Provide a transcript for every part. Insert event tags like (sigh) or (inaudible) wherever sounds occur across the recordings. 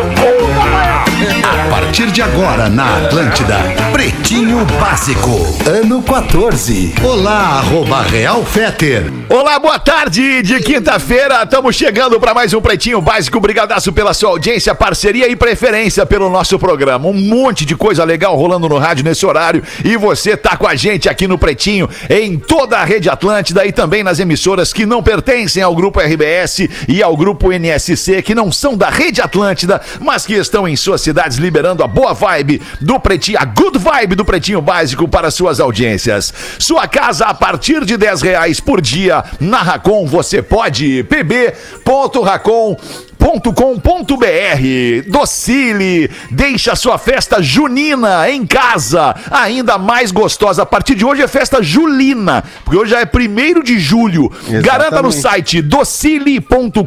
A partir de agora na Atlântida, Pretinho Básico, ano 14. Olá, arroba Real Feter. Olá, boa tarde de quinta-feira. Estamos chegando para mais um Pretinho Básico. Obrigadaço pela sua audiência, parceria e preferência pelo nosso programa. Um monte de coisa legal rolando no rádio nesse horário e você tá com a gente aqui no Pretinho em toda a rede Atlântida e também nas emissoras que não pertencem ao grupo RBS e ao grupo NSC, que não são da rede Atlântida, mas que estão em suas cidades liberando a boa vibe do Pretinho, a good vibe do Pretinho Básico para suas audiências. Sua casa a partir de 10 reais por dia. Na Racon você pode pb.racon com.br Docile, deixa sua festa junina em casa, ainda mais gostosa. A partir de hoje é festa julina, porque hoje já é primeiro de julho. Exatamente. Garanta no site docile.com.br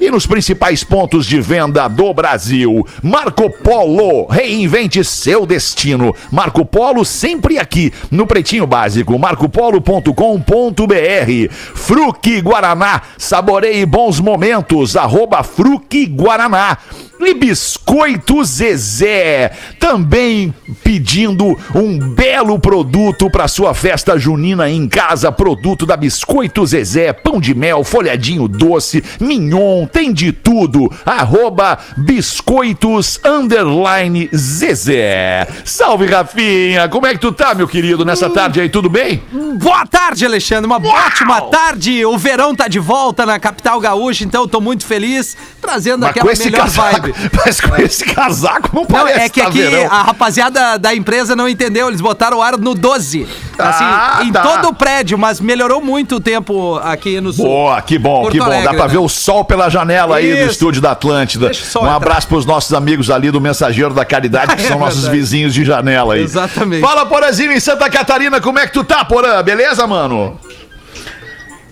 e nos principais pontos de venda do Brasil. Marco Polo, reinvente seu destino. Marco Polo sempre aqui no Pretinho Básico. marcopolo.com.br. Fruque Guaraná, saboreie bons momentos Alimentos, arroba Fruque Guaraná. E Biscoito Zezé, também pedindo um belo produto para sua festa junina em casa. Produto da Biscoito Zezé, pão de mel, folhadinho doce, mignon, tem de tudo. Arroba Biscoitos Underline Zezé. Salve, Rafinha, como é que tu tá, meu querido, nessa tarde aí, tudo bem? Boa tarde, Alexandre, uma Uau! ótima tarde. O verão tá de volta na capital gaúcha, então eu tô muito feliz, trazendo Mas aquela melhor casaco, vibe. (laughs) Mas com esse casaco não parece não, É que tá aqui verão. a rapaziada da empresa não entendeu, eles botaram o ar no 12. Assim, ah, em tá. todo o prédio, mas melhorou muito o tempo aqui no sul. Boa, que bom, Porto que bom. Alegre, Dá pra né? ver o sol pela janela Isso. aí do estúdio da Atlântida. Um abraço pros nossos amigos ali do Mensageiro da Caridade, (laughs) que é são nossos vizinhos de janela aí. Exatamente. Fala, Porazinho, em Santa Catarina, como é que tu tá, Porã? Beleza, mano?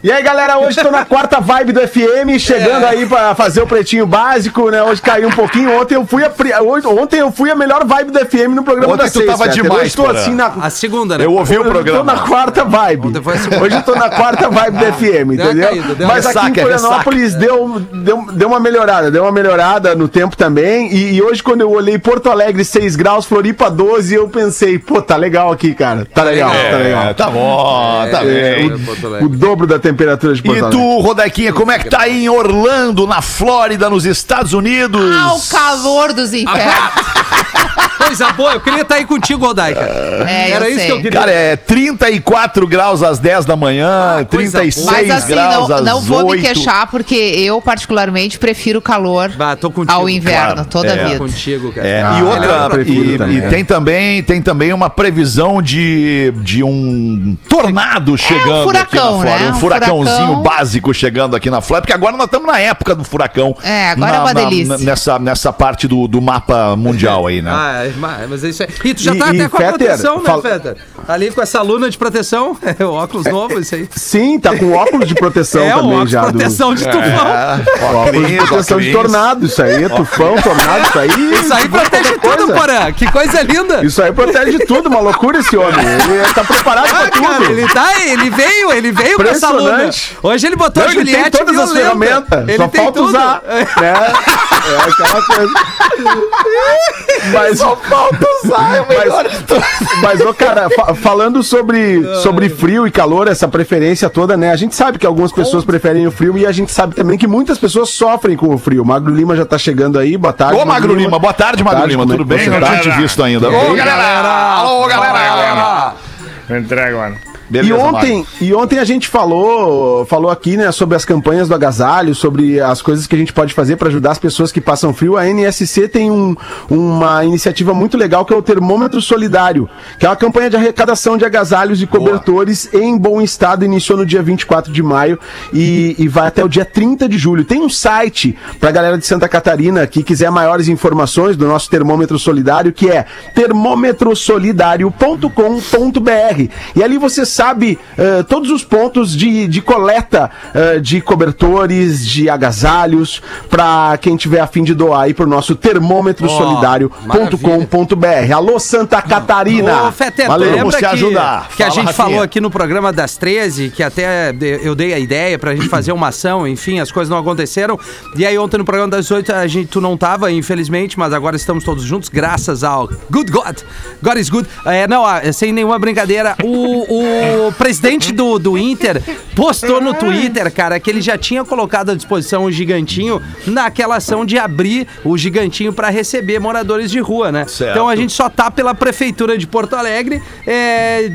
E aí, galera, hoje tô na quarta vibe do FM, chegando é. aí pra fazer o pretinho básico, né? Hoje caiu um pouquinho. Ontem eu fui a, ontem eu fui a melhor vibe do FM no programa ontem da tu tava demais, Hoje tô assim na... A segunda, né? Eu ouvi o programa. Eu tô na quarta vibe. Hoje eu tô na quarta vibe do FM, entendeu? Caído, Mas aqui em Florianópolis deu, deu, deu uma melhorada, deu uma melhorada no tempo também. E, e, hoje, quando eu olhei Porto Alegre 6 graus, Floripa 12, eu pensei, pô, tá legal aqui, cara. Tá legal, é, tá legal. Tá bom, tá é, bem. O, o dobro da temperatura temperatura de Porto Alegre. E tu, Rodequinha, como é que tá aí em Orlando, na Flórida, nos Estados Unidos? Ah, o calor dos (laughs) infernos. Coisa boa, eu queria estar tá aí contigo, Rodaica. É, Era isso sei. que eu queria. Cara, é 34 graus às 10 da manhã, ah, 36 Mas, assim, graus não, às não vou 8. me queixar, porque eu, particularmente, prefiro o calor ah, ao inverno, claro. toda é. a vida. contigo, cara. É. Ah, e outra, e, e, tem, também, tem também uma previsão de, de um tornado chegando é um furacão, aqui na Flórida. Né? Um, furacãozinho furacão. básico chegando aqui na Flórida, porque agora nós estamos na época do furacão. É, agora na, é uma delícia. Na, nessa, nessa parte do, do mapa mundial aí, né? Ah, mas é isso aí. E tu já tá e, até com a proteção, né, fal... Fetter? Ali com essa luna de proteção, (laughs) é o óculos novo, isso aí. Sim, tá com óculos de proteção (laughs) é, também óculos já. proteção de tufão. É, óculos de proteção de tornado, isso aí, é tufão, tornado, isso aí. Isso aí protege tudo, Porã. Que coisa linda. Isso aí protege tudo, uma loucura esse homem. Ele tá preparado ah, pra tudo. Cara, ele tá, ele veio, ele veio com essa luna. Hoje ele botou Não, a Juliette ele tem todas as ferramentas, ele só falta tudo. usar. É, é aquela coisa. Mas, só falta usar, é o melhor mas, mas, ô, cara, fa falando sobre, sobre frio e calor, essa preferência toda, né? A gente sabe que algumas pessoas preferem o frio e a gente sabe também que muitas pessoas sofrem com o frio. Magro Lima já tá chegando aí, boa tarde. Ô, Magro Lima, boa tarde, Magro Lima, tudo bem? Não tinha te visto ainda. Ô, galera! Alô, galera! Entrega, mano. Beleza, e ontem, e ontem a gente falou, falou aqui, né, sobre as campanhas do agasalho, sobre as coisas que a gente pode fazer para ajudar as pessoas que passam frio. A NSC tem um, uma iniciativa muito legal que é o Termômetro Solidário, que é uma campanha de arrecadação de agasalhos e cobertores Boa. em bom estado. Iniciou no dia 24 de maio e, e vai até o dia 30 de julho. Tem um site para galera de Santa Catarina que quiser maiores informações do nosso Termômetro Solidário, que é termômetrosolidário.com.br. E ali você sabe uh, todos os pontos de, de coleta uh, de cobertores, de agasalhos, para quem tiver a fim de doar aí pro nosso termômetro solidário.com.br. Alô, Santa Catarina! Ô, Fetter, Valeu, vamos te ajudar. Que Fala, a gente Rafinha. falou aqui no programa das 13, que até eu dei a ideia pra gente fazer uma ação, enfim, as coisas não aconteceram. E aí ontem no programa das 18 a gente, tu não tava, infelizmente, mas agora estamos todos juntos, graças ao Good God. God is good. É, não, sem nenhuma brincadeira, o, o presidente do, do Inter postou no Twitter, cara, que ele já tinha colocado à disposição o gigantinho naquela ação de abrir o gigantinho para receber moradores de rua, né? Certo. Então a gente só tá pela prefeitura de Porto Alegre. É,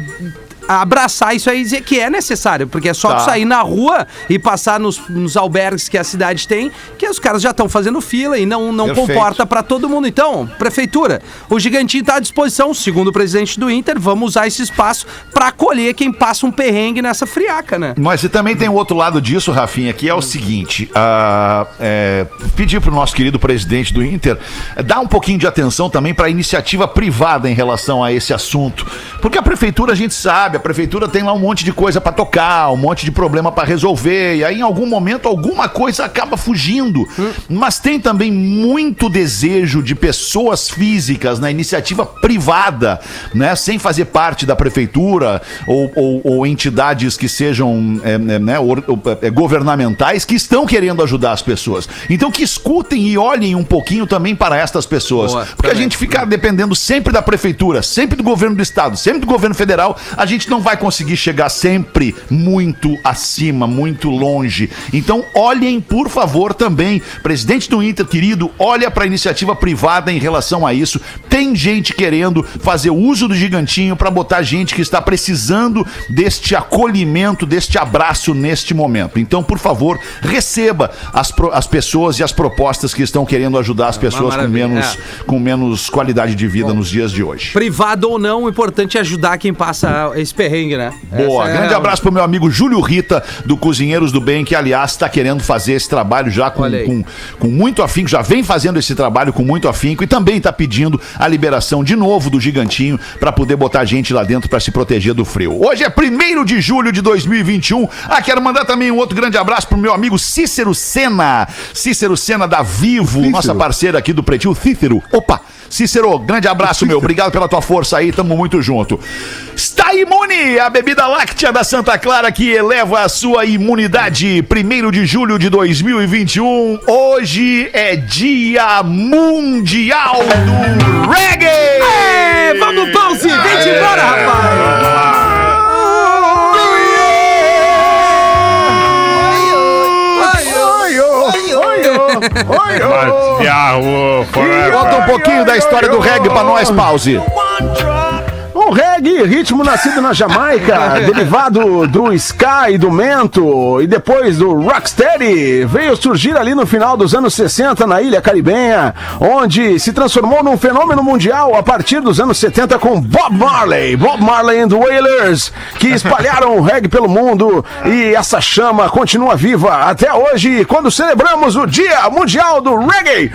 abraçar isso aí e dizer que é necessário, porque é só tá. sair na rua e passar nos, nos, albergues que a cidade tem, que os caras já estão fazendo fila e não, não comporta para todo mundo. Então, prefeitura, o gigantinho está à disposição, segundo o presidente do Inter, vamos usar esse espaço para acolher quem passa um perrengue nessa friaca, né? Mas você também tem o outro lado disso, Rafinha, que é o seguinte: uh, é, pedir para o nosso querido presidente do Inter é, dar um pouquinho de atenção também para a iniciativa privada em relação a esse assunto. Porque a prefeitura, a gente sabe, a prefeitura tem lá um monte de coisa para tocar, um monte de problema para resolver, e aí em algum momento alguma coisa acaba fugindo. Hum. Mas tem também muito desejo de pessoas físicas na iniciativa privada, né, sem fazer parte da prefeitura ou, ou, ou entidades que sejam é, é né, or, é, governamentais que estão querendo ajudar as pessoas. Então que escutem e olhem um pouquinho também para estas pessoas, Boa, porque também. a gente fica dependendo sempre da prefeitura, sempre do governo do estado, sempre do governo federal, a gente não vai conseguir chegar sempre muito acima, muito longe. Então, olhem, por favor, também, presidente do Inter, querido, olha para a iniciativa privada em relação a isso. Tem gente querendo fazer uso do gigantinho para botar gente que está precisando deste acolhimento, deste abraço neste momento. Então, por favor, receba as, as pessoas e as propostas que estão querendo ajudar as é pessoas com menos, é. com menos qualidade de vida Bom, nos dias de hoje. Privado ou não, o importante é ajudar quem passa esse perrengue, né? Boa. Essa Grande é... abraço pro meu amigo Júlio Rita, do Cozinheiros do Bem, que aliás está querendo fazer esse trabalho já com, com, com, muito afinco, já vem fazendo esse trabalho com muito afinco e também está pedindo a liberação de novo do gigantinho para poder botar gente lá dentro para se proteger do frio. Hoje é 1 de julho de 2021. Ah, quero mandar também um outro grande abraço pro meu amigo Cícero Sena. Cícero Sena da Vivo, Cícero. nossa parceira aqui do Pretinho. Cícero, opa! Cícero, grande abraço, meu. Obrigado pela tua força aí, tamo muito junto. Está imune a bebida láctea da Santa Clara que eleva a sua imunidade. Primeiro de julho de 2021. Hoje é Dia Mundial do Reggae. É, vamos, pause! Vem embora, rapaz! Conta um pouquinho da história do reggae pra nós, pause. O reggae, ritmo nascido na Jamaica, (laughs) derivado do ska e do mento, e depois do rocksteady, veio surgir ali no final dos anos 60 na ilha caribenha, onde se transformou num fenômeno mundial a partir dos anos 70 com Bob Marley, Bob Marley and the Wailers, que (laughs) espalharam o reggae pelo mundo e essa chama continua viva até hoje, quando celebramos o Dia Mundial do Reggae.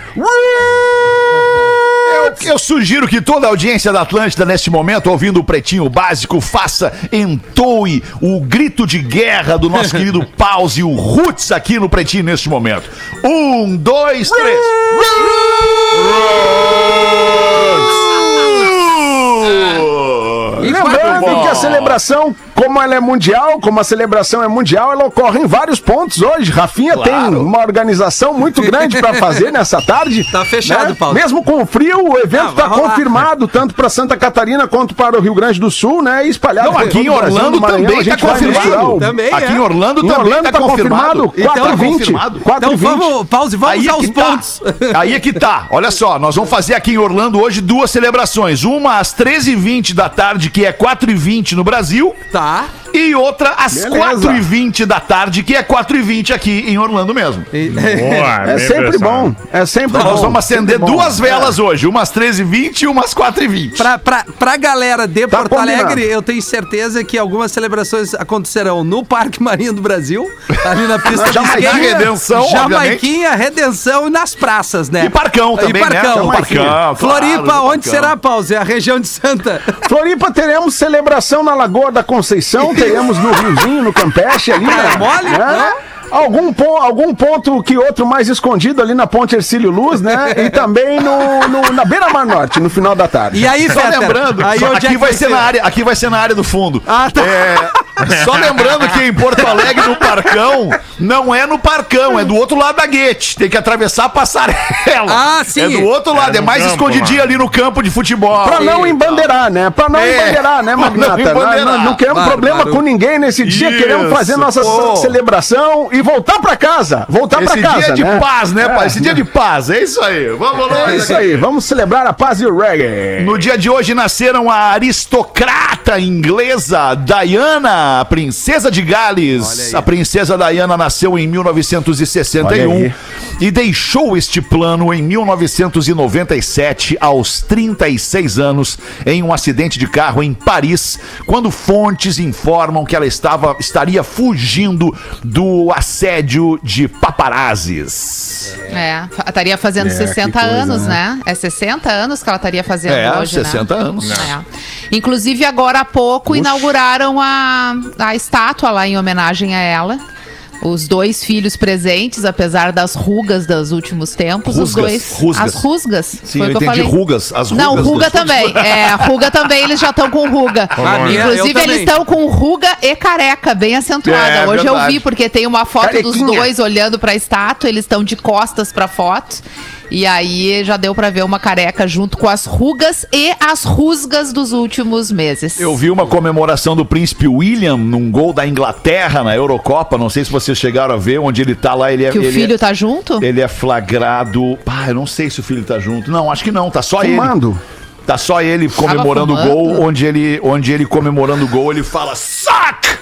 Eu, eu, sugiro que toda a audiência da Atlântida, neste momento, ouvindo o Pretinho Básico, faça, entoe o grito de guerra do nosso (laughs) querido Pause, o Roots, aqui no Pretinho neste momento. Um, dois, três. Lembrando que a celebração como ela é mundial, como a celebração é mundial, ela ocorre em vários pontos hoje. Rafinha claro. tem uma organização muito grande para fazer nessa tarde. (laughs) Tá fechado, né? Paulo. Mesmo com o frio, o evento está confirmado, tanto para Santa Catarina quanto para o Rio Grande do Sul, né? E espalhado Não, aqui em Orlando Maranhão, também está confirmado. Também aqui é. em Orlando em também está confirmado. 4 então, 20, 4 então vamos, pause, vamos aí é aos tá. pontos. (laughs) Aí é que tá. Olha só, nós vamos fazer aqui em Orlando hoje duas celebrações. Uma às 13h20 da tarde, que é 4h20 no Brasil. Tá bar e outra às 4h20 da tarde, que é 4h20 aqui em Orlando mesmo. (laughs) Boa, é sempre bom. É sempre Nós bom. vamos acender duas velas é. hoje, umas 13h20 e umas 4h20. Pra, pra, pra galera de tá Porto combinado. Alegre, eu tenho certeza que algumas celebrações acontecerão no Parque Marinho do Brasil, ali na pista (laughs) de Jamaiquinha, Redenção, Jamaiquinha, obviamente. Redenção e nas praças, né? E Parcão também, e Parcão. né? Parcão, Floripa, claro, onde Parcão. será, Pause? É a região de Santa. Floripa, teremos celebração na Lagoa da Conceição, (laughs) teremos no Riozinho, no Campeche ali, né? É mole? Né? Algum, po algum ponto que outro mais escondido ali na Ponte Ercílio Luz, né? E também no, no na Beira Mar Norte, no final da tarde. E aí, só Fetter, lembrando, aí só, aqui, vai ser na área, aqui vai ser na área do fundo. Ah, tá. É, só lembrando que em Porto Alegre, no Parcão, não é no Parcão, é do outro lado da Guete. Tem que atravessar a passarela. Ah, sim. É do outro lado, é, é mais campo, escondidinho mano. ali no campo de futebol. Pra não embandeirar, né? Pra não é, embandeirar, né, Magnata? Não, embandeirar. não, não queremos problema com ninguém nesse dia, Isso. queremos fazer nossa Pô. celebração e voltar pra casa. Voltar Esse pra casa. Esse dia né? de paz, né, pai? Esse dia de paz. É isso aí. Vamos lá. É isso aí. Vamos celebrar a paz e o reggae. No dia de hoje nasceram a aristocrata inglesa Diana, princesa de Gales. A princesa Diana nasceu em 1961 e deixou este plano em 1997, aos 36 anos, em um acidente de carro em Paris, quando fontes informam que ela estava, estaria fugindo do assédio de paparazzis. É, estaria fazendo é, 60 anos, né? né? É 60 anos que ela estaria fazendo é, hoje, 60 né? anos. É. Inclusive, agora há pouco, Ux. inauguraram a, a estátua lá em homenagem a ela os dois filhos presentes, apesar das rugas dos últimos tempos. Rusgas, os dois. Rusgas. As rusgas. Sim, foi eu entendi falei. rugas. As rugas. Não, ruga também. É, ruga também, eles já estão com ruga. (laughs) Inclusive, eles estão com ruga e careca, bem acentuada. É, Hoje verdade. eu vi, porque tem uma foto Carequinha. dos dois olhando para a estátua, eles estão de costas para foto. E aí já deu para ver uma careca junto com as rugas e as rusgas dos últimos meses. Eu vi uma comemoração do príncipe William num gol da Inglaterra na Eurocopa. Não sei se vocês chegaram a ver onde ele tá lá. Ele é, que o ele filho é, tá junto? Ele é flagrado. Pá, eu não sei se o filho tá junto. Não, acho que não. Tá só Fumando. ele. Tá só ele comemorando o gol, onde ele, onde ele comemorando o gol, ele fala: Sac!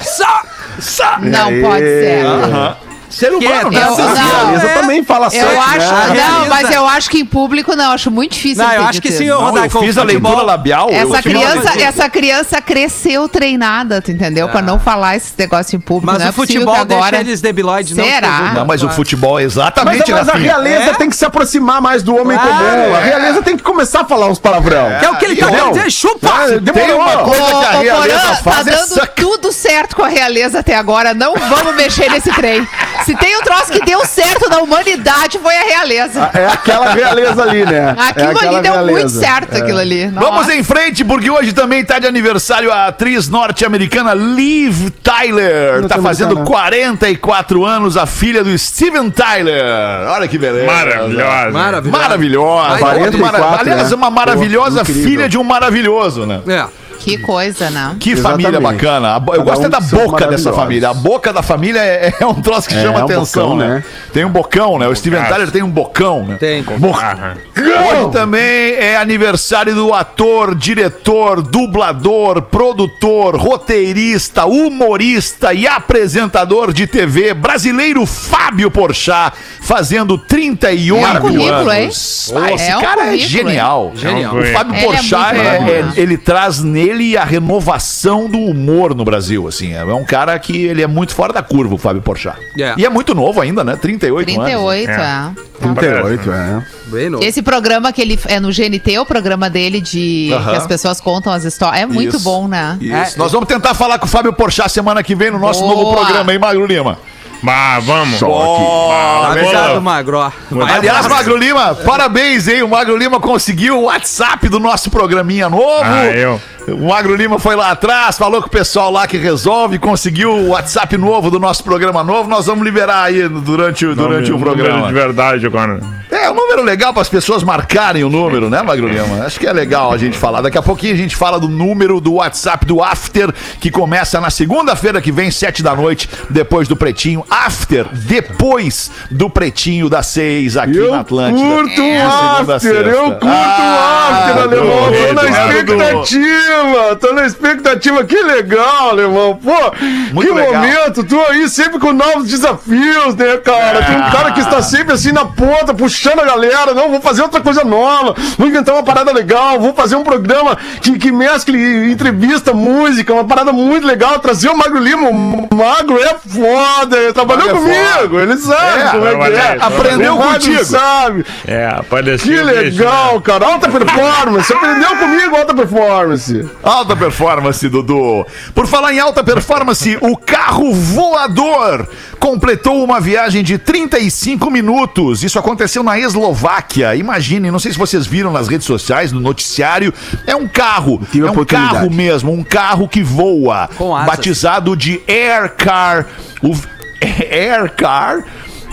Sac! Sac! Não pode ser. Aham. Uh -huh. Ser humano, né? Eu, não, a realeza é, também fala certo, eu acho, né? Não, mas eu acho que em público não, acho muito difícil. Não, eu acho que sim, eu, não, eu fiz a leitura labial. Essa criança, essa criança cresceu treinada, tu entendeu? É. Pra não falar esse negócio em público. Mas não o é futebol agora... deixa eles debilóides. Será? Não, mas o futebol, exatamente. Mas, mas a realeza é? tem que se aproximar mais do homem claro, comum. A realeza tem que começar a falar uns palavrão. Que é o que ele tá querendo dizer, chupa! Tem uma coisa que a realeza faz Tá dando tudo certo com a realeza até agora, não vamos mexer nesse trem. (laughs) Se tem um troço que deu certo na humanidade, foi a realeza. É aquela realeza ali, né? (laughs) Aquilo é ali deu realeza. muito certo, é. aquilo ali. Nossa. Vamos em frente, porque hoje também tá de aniversário a atriz norte-americana Liv Tyler. Tá fazendo 44 anos, a filha do Steven Tyler. Olha que beleza. Maravilhosa. Maravilhosa. Maravilhosa. 44, Aliás, né? uma maravilhosa Pô, filha de um maravilhoso, né? É. Que coisa, né? Que Exatamente. família bacana. Eu gosto um da boca dessa família. A boca da família é, é um troço que é, chama é um atenção, bocão, né? né? Tem um bocão, né? O Steven Tyler tem um bocão, né? Tem. Boca. Hoje também é aniversário do ator, diretor, dublador, produtor, roteirista, humorista e apresentador de TV brasileiro Fábio Porchat, fazendo 38 é um currículo, anos. Ah, esse é cara um é genial. genial. O Fábio é Porchat, é, ele traz nele ele e a renovação do humor no Brasil, assim. É um cara que ele é muito fora da curva, o Fábio Porchat. Yeah. E é muito novo ainda, né? 38, 38 anos. 38, é. 38, é. Bem novo. Esse programa que ele é no GNT, o programa dele de uh -huh. que as pessoas contam as histórias. É muito Isso. bom, né? É. Nós vamos tentar falar com o Fábio Porchat semana que vem no nosso Boa. novo programa, hein, Magro Lima? Bah, vamos. Oh, Obrigado, Magro. Aliás, Magro Lima, parabéns, hein? O Magro Lima conseguiu o WhatsApp do nosso programinha novo. Ah, eu. O Magro Lima foi lá atrás, falou com o pessoal lá que resolve, conseguiu o WhatsApp novo do nosso programa novo. Nós vamos liberar aí durante, durante o programa. de verdade agora. É, um número legal para as pessoas marcarem o número, né, Magro Lima? Acho que é legal a gente falar. Daqui a pouquinho a gente fala do número do WhatsApp do After, que começa na segunda-feira que vem, sete da noite, depois do Pretinho. After, depois do Pretinho das seis aqui eu na Atlântida. Curto é, After, eu curto o ah, After, Alemão. Tô na expectativa. Lima! Tô na expectativa, que legal, Limão! Pô, Muito que legal. momento! Tu aí sempre com novos desafios, né, cara? É um cara que está sempre assim na ponta, puxando a galera. Não, vou fazer outra coisa nova, vou inventar uma parada legal, vou fazer um programa que, que mescle entrevista, música, uma parada muito legal, trazer o Magro Lima. O Magro é foda, trabalhou comigo, ele sabe é, como é que é. Aprendeu contigo. sabe. É, apareceu. Que legal, né? cara. Alta performance. Aprendeu comigo alta performance. Alta performance, Dudu. Por falar em alta performance, o carro voador completou uma viagem de 35 minutos. Isso aconteceu na Eslováquia. Imagine, não sei se vocês viram nas redes sociais, no noticiário. É um carro. É um carro mesmo, um carro que voa. Batizado de Air Car. O Air Car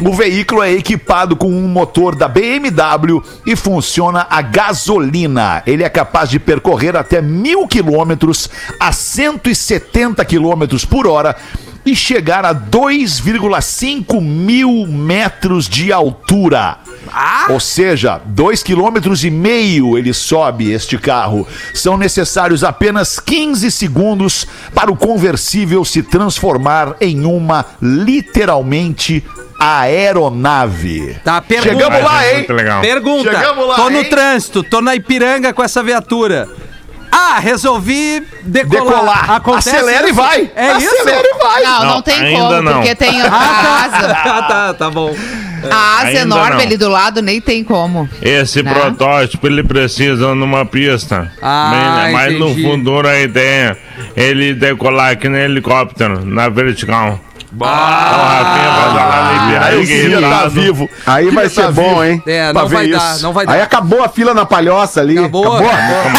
o veículo é equipado com um motor da BMW e funciona a gasolina. Ele é capaz de percorrer até mil quilômetros a 170 quilômetros por hora e chegar a 2,5 mil metros de altura. Ah? Ou seja, 2,5 quilômetros e meio ele sobe este carro. São necessários apenas 15 segundos para o conversível se transformar em uma literalmente aeronave. Tá, pergunta. Chegamos lá, hein? Pergunta. Chegamos lá, tô no hein? trânsito, tô na Ipiranga com essa viatura. Ah, resolvi decolar. decolar. Acontece Acelera isso? e vai. É Acelera isso? Acelera e vai. Não, não, não tem como, não. porque tem a asa. (laughs) ah, tá, tá bom. A asa ainda enorme não. ali do lado nem tem como. Esse né? protótipo ele precisa numa pista. Ah, mas, mas no futuro a ideia é ele decolar aqui no helicóptero, na vertical. Ah, aí sim, tá vivo. Aí vai ser bom, hein? É, não vai dar, não vai dar. Aí acabou a fila na palhoça ali. Acabou. Acabou.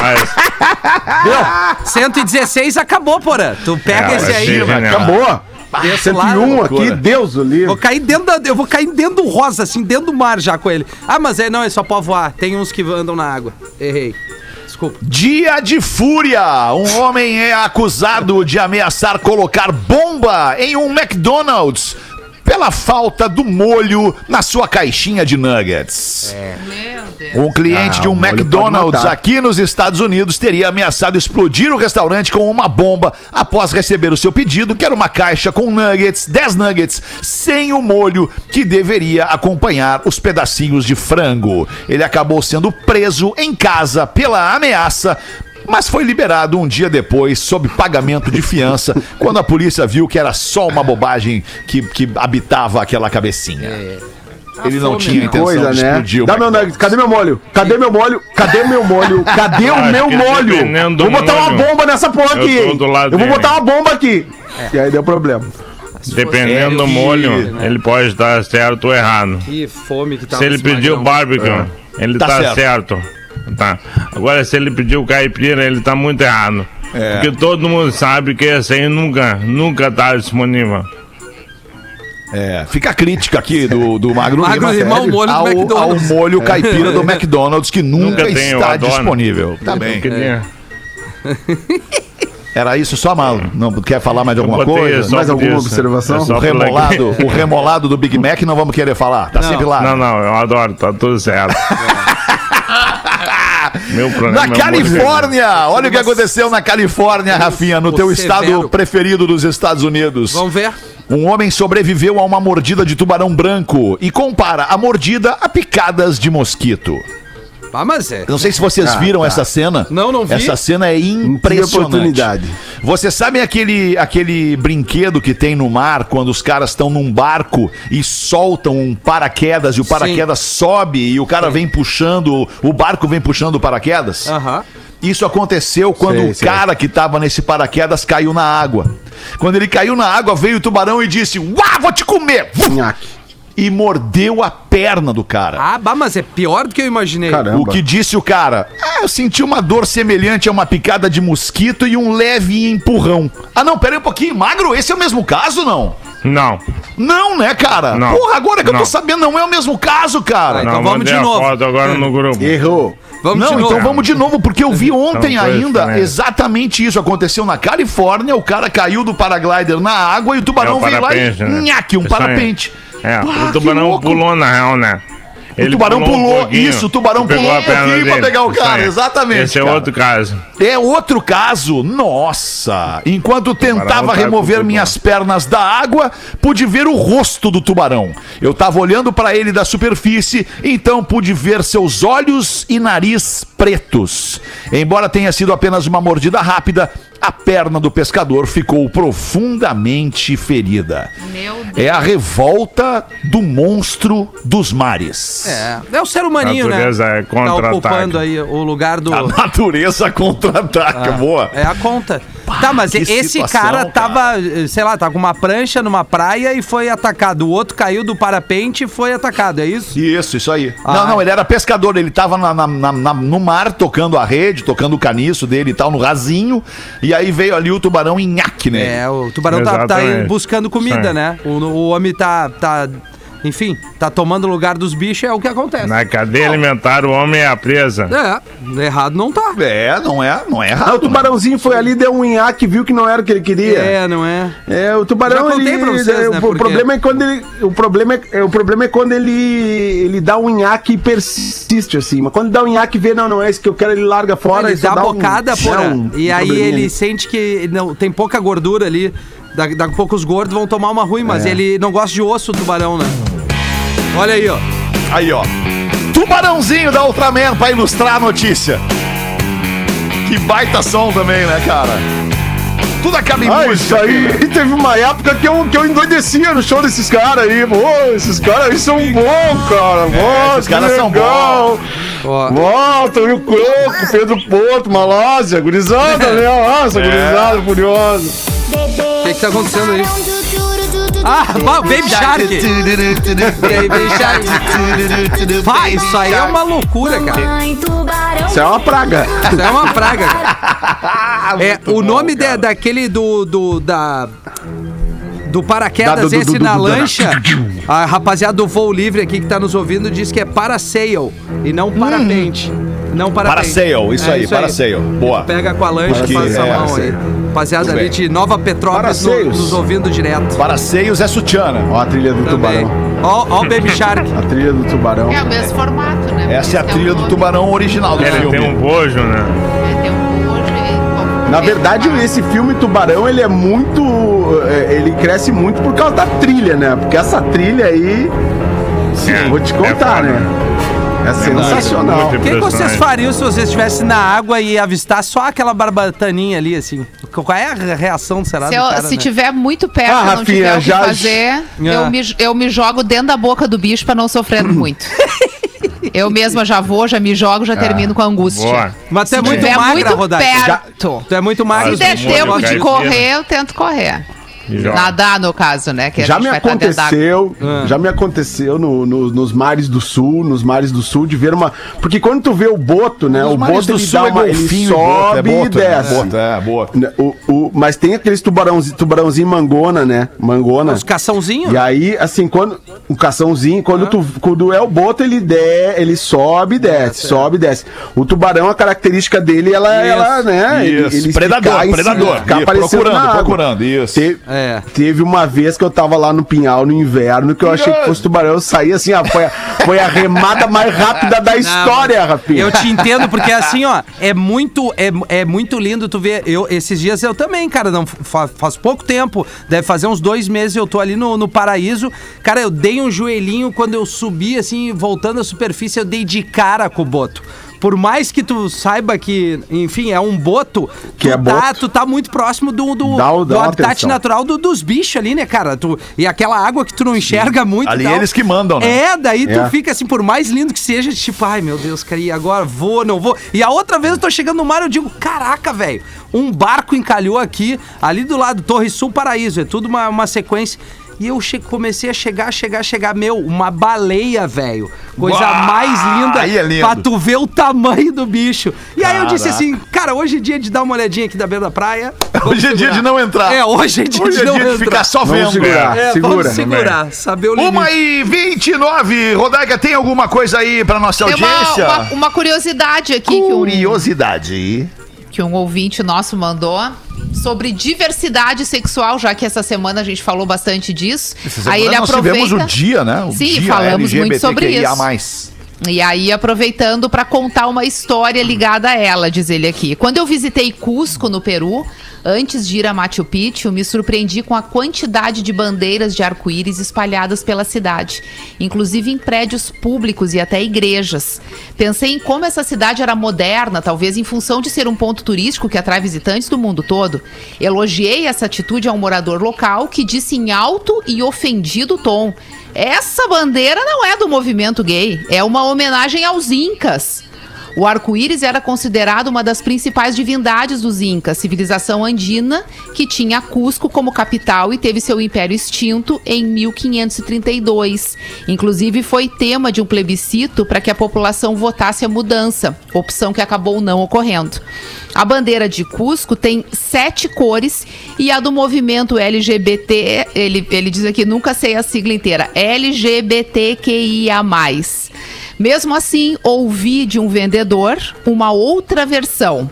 Deu. 116 acabou, porra. Tu pega esse aí. Acabou. Desço 101 aqui, Deus o livre. Vou cair dentro da, eu vou cair dentro do rosa, assim, dentro do mar já com ele. Ah, mas é, não, é só pode voar. Tem uns que andam na água. Errei. Desculpa. Dia de fúria. Um homem é acusado de ameaçar colocar bomba em um McDonald's pela falta do molho na sua caixinha de nuggets. É. Um cliente ah, de um McDonald's aqui nos Estados Unidos teria ameaçado explodir o restaurante com uma bomba após receber o seu pedido, que era uma caixa com nuggets, 10 nuggets, sem o molho que deveria acompanhar os pedacinhos de frango. Ele acabou sendo preso em casa pela ameaça, mas foi liberado um dia depois, sob pagamento de fiança, (laughs) quando a polícia viu que era só uma bobagem que, que habitava aquela cabecinha. É. Ele não tinha intenção coisa, de né? explodir Dá meu nugget. Cadê meu molho? Cadê meu molho? Cadê meu molho? Cadê o meu molho? Vou botar uma bomba nessa porra aqui. Eu, eu vou botar uma bomba aqui. É. E aí deu problema. Dependendo do molho, ele pode estar certo ou errado. Que fome que tá Se ele pediu barbecue, é. ele tá, tá certo. certo. Tá. Agora, se ele pediu caipira, ele tá muito errado. É. Porque todo mundo sabe que esse aí nunca, nunca tá disponível. É, fica a crítica aqui do, do Magro, Magro Lima, Lima molho ao, ao, molho caipira do (laughs) McDonald's que nunca, nunca está disponível. Tá bem. É. Era isso só, Malo? Não quer falar mais de alguma coisa? Mais alguma observação? É o remolado, o (laughs) remolado do Big Mac não vamos querer falar. Tá não. sempre lá. Não, não, eu adoro, tá tudo certo. (laughs) Meu Na é Califórnia! Olha o que aconteceu na Califórnia, Rafinha, no teu estado preferido dos Estados Unidos. Vamos ver. Um homem sobreviveu a uma mordida de tubarão branco e compara a mordida a picadas de mosquito. Ah, mas é. Não sei se vocês ah, viram tá. essa cena. Não, não vi. Essa cena é impressionante. Você sabe aquele, aquele brinquedo que tem no mar quando os caras estão num barco e soltam um paraquedas e o paraquedas Sim. sobe e o cara Sim. vem puxando, o barco vem puxando o paraquedas? Aham. Isso aconteceu quando sei, o sei. cara que estava nesse paraquedas caiu na água. Quando ele caiu na água, veio o tubarão e disse: Uau, vou te comer! Nhaque e mordeu a perna do cara. Ah, bah, mas é pior do que eu imaginei. Caramba. O que disse o cara? Ah, eu senti uma dor semelhante a uma picada de mosquito e um leve empurrão. Ah, não, pera aí um pouquinho. Magro, esse é o mesmo caso, não? Não. Não, né, cara? Não. Porra, agora que não. eu tô sabendo, não é o mesmo caso, cara. Ah, então não, vamos de novo. Foto agora no grupo. Errou. Vamos não, então vamos de novo, porque eu vi ontem ainda exatamente isso. Aconteceu na Califórnia, o cara caiu do paraglider na água e o tubarão é o veio lá e né? nhaque, um isso parapente. É, Pá, o tubarão pulou na real, né? O tubarão pulou, um isso, o tubarão pulou um pouquinho pra pegar o cara, exatamente. Esse é cara. outro caso. É outro caso, nossa. Enquanto tentava tá remover minhas pernas da água, pude ver o rosto do tubarão. Eu tava olhando para ele da superfície, então pude ver seus olhos e nariz pretos. Embora tenha sido apenas uma mordida rápida, a perna do pescador ficou profundamente ferida. É a revolta do monstro dos mares. É, é o ser humaninho, né? É tá ocupando aí o lugar do. A natureza contra-ataca, ah, boa. É a conta. tá, mas esse situação, cara tava, sei lá, tá com uma prancha numa praia e foi atacado. O outro caiu do parapente e foi atacado, é isso? Isso, isso aí. Ah. Não, não, ele era pescador, ele tava na, na, na, no mar tocando a rede, tocando o caniço dele e tal, no rasinho. E aí veio ali o tubarão em nhaque, né? É, o tubarão tá, tá buscando comida, Sim. né? O, o homem tá, tá enfim, tá tomando o lugar dos bichos, é o que acontece. Na cadeia alimentar, o homem é a presa. É, errado não tá. É, não é, não é errado. Ah, o tubarãozinho foi ali, deu um nhaque, viu que não era o que ele queria. É, não é. É, o tubarão, Já ele, pra vocês, é, né, o, porque... problema é quando ele, o problema é, é, o problema é quando ele, ele dá um nhaque e persiste assim, mas quando dá um nhaque e vê, não, não é isso que eu quero, ele larga fora. Ele dá, dá bocada, um, porra, um, e aí ele sente que não, tem pouca gordura ali. Daqui a pouco os gordos vão tomar uma ruim, mas é. ele não gosta de osso, o tubarão, né? Olha aí, ó. Aí, ó. Tubarãozinho da Ultraman pra ilustrar a notícia. Que baita som também, né, cara? Tudo acaba em ah, música. Isso aí aqui, né? teve uma época que eu, que eu endoidecia no show desses caras aí. Pô, esses caras aí são bons, cara. É, esses caras são bons. Volta, Rio Croco, Pedro Porto, Malásia, gurizada, (laughs) né? Nossa, é. gurizada, furiosa. O que, que tá acontecendo aí? Ah, Baby Shark. Baby Shark. Vai, isso aí é uma loucura, cara. Isso é uma praga. Isso é uma praga, (laughs) cara. É, o nome de, daquele do, do da do paraquedas da, do, esse do, do, na lancha. A rapaziada do voo livre aqui que tá nos ouvindo diz que é parasail e não parapente. Hum. Não parapente. Parasail, isso é, aí, parasail. Boa. Pega com a lancha, e faz a mão aí rapaziada ali de Nova Petrópolis no, nos ouvindo direto. Paraceios é Sutiana. Ó a trilha do Também. tubarão. Ó, ó o Baby Shark. a trilha do tubarão. É o mesmo formato, né? Essa é a trilha do tubarão original do Ele filme. tem um bojo, né? É, tem um bojo. Na verdade, esse filme Tubarão, ele é muito... É, ele cresce muito por causa da trilha, né? Porque essa trilha aí... Sim, é, vou te contar, é né? É sensacional. O que vocês fariam se vocês estivessem na água e avistar só aquela barbataninha ali, assim? Qual é a reação, será? Se, eu, cara, se né? tiver muito perto ah, e não tiver o que fazer, ah. eu, me, eu me jogo dentro da boca do bicho pra não sofrer (clears throat) muito. Eu mesma já vou, já me jogo, já ah, termino com a angústia. Boa. Mas tu é muito magra, muito perto. Já, tu é muito magra. Se der tempo de correr, eu tento correr. Nadar, no caso, né? Que já me aconteceu, ah. já me aconteceu no, no, nos mares do sul, nos mares do sul, de ver uma. Porque quando tu vê o boto, né? Nos o boto ele dá é uma. Ele sobe e, boto, é e desce. É, boto, é, boto. Né, o, o, mas tem aqueles tubarãozinho, tubarãozinho mangona, né? Mangona. Os caçãozinhos? E aí, assim, quando. O caçãozinho, quando, ah. tu, quando é o boto, ele, de, ele sobe e desce, é, sobe e desce. O tubarão, a característica dele, ela, isso, ela né? Isso. Ele, ele predador, predador. Fica procurando, procurando, isso. Tem, é. Teve uma vez que eu tava lá no Pinhal no inverno que eu achei que fosse tubarão. Eu saí assim, ó, foi, a, foi a remada mais rápida da história, Rafinha. Eu te entendo, porque assim, ó, é muito, é, é muito lindo tu ver. Eu, esses dias eu também, cara, não faz, faz pouco tempo, deve fazer uns dois meses, eu tô ali no, no paraíso. Cara, eu dei um joelhinho quando eu subi, assim, voltando à superfície, eu dei de cara com o boto por mais que tu saiba que, enfim, é um boto, que tu, é tá, boto. tu tá muito próximo do, do, dá, do habitat atenção. natural do, dos bichos ali, né, cara? Tu, e aquela água que tu não enxerga Sim. muito. Ali eles que mandam, né? É, daí é. tu fica assim, por mais lindo que seja, tipo, ai meu Deus, cara, e agora vou, não vou. E a outra vez eu tô chegando no mar, eu digo, caraca, velho, um barco encalhou aqui, ali do lado, Torre Sul Paraíso, é tudo uma, uma sequência. E eu comecei a chegar, chegar, chegar. Meu, uma baleia, velho. Coisa Uau, mais linda. Aí é lindo. Pra tu ver o tamanho do bicho. E Caraca. aí eu disse assim, cara, hoje é dia de dar uma olhadinha aqui da beira da praia. (laughs) Hoje é dia de não entrar. É, hoje é dia hoje de é não dia entrar. de ficar só vamos vendo. Segurar, é, segura. Vamos segurar, saber o limite. Uma e 29. Rodaica, tem alguma coisa aí pra nossa tem audiência? Uma, uma, uma curiosidade aqui. Curiosidade. Que um, que um ouvinte nosso mandou sobre diversidade sexual, já que essa semana a gente falou bastante disso. Essa aí ele nós aproveita. tivemos o dia, né? O Sim, dia falamos muito sobre isso. E aí, aproveitando para contar uma história ligada a ela, diz ele aqui. Quando eu visitei Cusco, no Peru, Antes de ir a Machu Picchu, me surpreendi com a quantidade de bandeiras de arco-íris espalhadas pela cidade, inclusive em prédios públicos e até igrejas. Pensei em como essa cidade era moderna, talvez em função de ser um ponto turístico que atrai visitantes do mundo todo. Elogiei essa atitude a um morador local que disse em alto e ofendido tom: Essa bandeira não é do movimento gay, é uma homenagem aos Incas. O arco-íris era considerado uma das principais divindades dos Incas, civilização andina que tinha Cusco como capital e teve seu império extinto em 1532. Inclusive foi tema de um plebiscito para que a população votasse a mudança, opção que acabou não ocorrendo. A bandeira de Cusco tem sete cores e a do movimento LGBT, ele, ele diz aqui, nunca sei a sigla inteira, LGBTQIA+. Mesmo assim, ouvi de um vendedor uma outra versão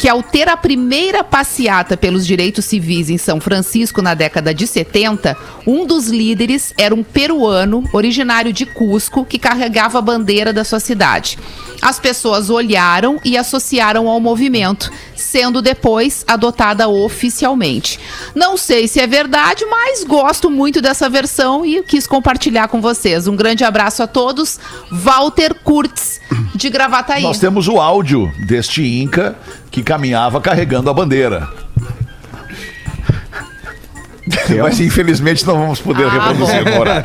que ao ter a primeira passeata pelos direitos civis em São Francisco na década de 70, um dos líderes era um peruano originário de Cusco que carregava a bandeira da sua cidade. As pessoas olharam e associaram ao movimento, sendo depois adotada oficialmente. Não sei se é verdade, mas gosto muito dessa versão e quis compartilhar com vocês. Um grande abraço a todos. Walter Kurtz, de Gravataí. Nós temos o áudio deste Inca que caminhava carregando a bandeira. Mas infelizmente não vamos poder ah, reproduzir agora.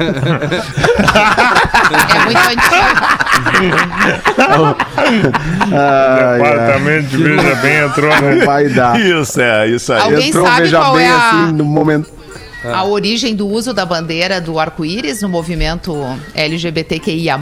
é muito antigo. ah, Departamento de Veja Bem entrou, né? Vai dar. Isso, é, isso aí. Alguém entrou sabe Veja Bem é a... assim no momento. A origem do uso da bandeira do arco-íris no movimento LGBTQIA?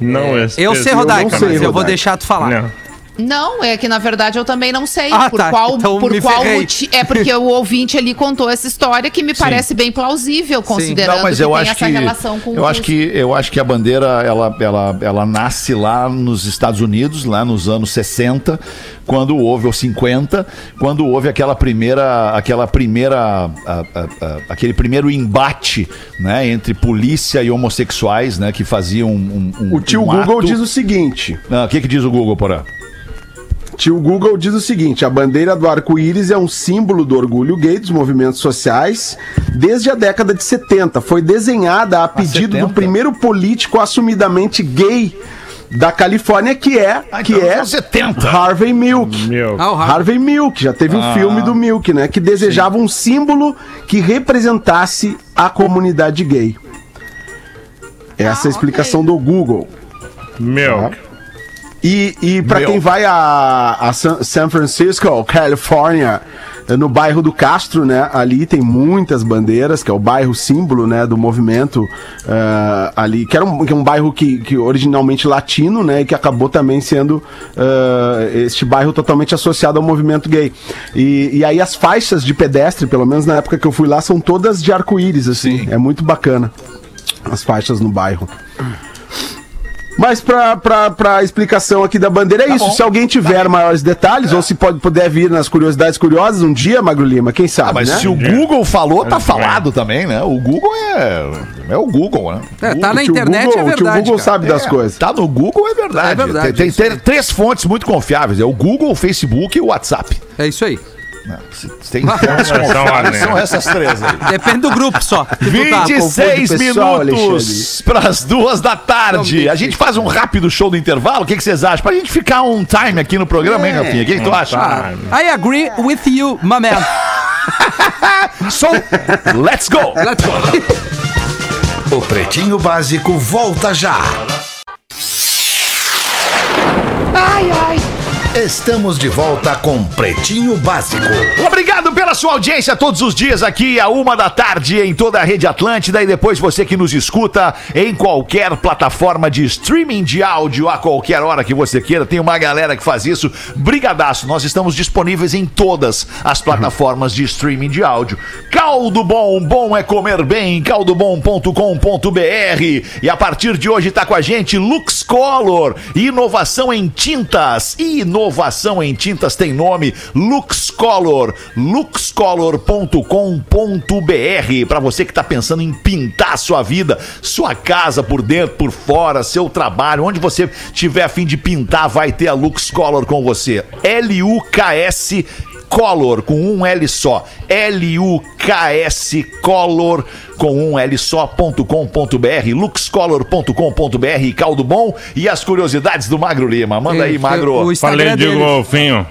Não, é, eu sei, Rodaica, mas eu vou deixar tu falar. Não. Não, é que na verdade eu também não sei ah, por tá. qual, então por qual motivo. É porque o ouvinte ali contou essa história que me Sim. parece bem plausível, considerando não, mas eu que acho tem essa relação com eu o acho que Eu acho que a bandeira ela, ela, ela nasce lá nos Estados Unidos, lá nos anos 60, quando houve, ou 50, quando houve aquela primeira, aquela primeira, a, a, a, aquele primeiro embate, né, entre polícia e homossexuais, né, que faziam um, um O tio um Google ato... diz o seguinte. Ah, o que que diz o Google, Porã? Tio Google diz o seguinte: a bandeira do arco-íris é um símbolo do orgulho gay dos movimentos sociais desde a década de 70. Foi desenhada a pedido do primeiro político assumidamente gay da Califórnia, que é, ah, que então é 70. Harvey Milk. Milk. Ah, Harvey Milk, já teve ah. um filme do Milk, né? Que desejava Sim. um símbolo que representasse a comunidade gay. Essa é a explicação okay. do Google. Milk. E, e para quem vai a, a San Francisco, Califórnia, no bairro do Castro, né? Ali tem muitas bandeiras, que é o bairro símbolo, né? Do movimento uh, ali, que era um, que é um bairro que, que originalmente latino, né? E que acabou também sendo uh, este bairro totalmente associado ao movimento gay. E, e aí as faixas de pedestre, pelo menos na época que eu fui lá, são todas de arco-íris, assim. Sim. É muito bacana as faixas no bairro. Mas pra, pra, pra explicação aqui da bandeira é tá isso. Bom. Se alguém tiver tá maiores detalhes, é. ou se pode, puder vir nas curiosidades curiosas um dia, Magro Lima, quem sabe, ah, mas né? se o Google falou, tá falado também, né? O Google é, é o Google, né? É, tá na internet, Google, é verdade. O Google cara. sabe das é, coisas. Tá no Google, é verdade. É verdade tem, tem, tem três fontes muito confiáveis. É o Google, o Facebook e o WhatsApp. É isso aí. Tem fontes confiáveis, são essas três aí. Depende do grupo só. 26 tá minutos para as duas da tarde. A gente faz um rápido show do intervalo. O que, que vocês acham? Pra gente ficar um time aqui no programa, é. hein, Rafinha? O que, que tu acha? I agree with you, my man. (laughs) so, let's go. Let's go. O Pretinho Básico volta já. Ai, ai. Estamos de volta com Pretinho Básico. Obrigado pela sua audiência todos os dias aqui, a uma da tarde, em toda a rede Atlântida. E depois você que nos escuta em qualquer plataforma de streaming de áudio, a qualquer hora que você queira. Tem uma galera que faz isso. Brigadaço. Nós estamos disponíveis em todas as plataformas de streaming de áudio. Caldo Bom, bom é comer bem. caldobom.com.br. E a partir de hoje está com a gente Lux Color, inovação em tintas. Inovação em tintas tem nome Lux Color, luxcolor.com.br. Para você que está pensando em pintar sua vida, sua casa por dentro, por fora, seu trabalho, onde você tiver a fim de pintar, vai ter a Lux Color com você. L U K S Color, com um L só. L-U-K-S Color, com um L só.com.br, luxcolor.com.br, caldo bom e as curiosidades do Magro Lima. Manda aí, Magro. Falei de golfinho.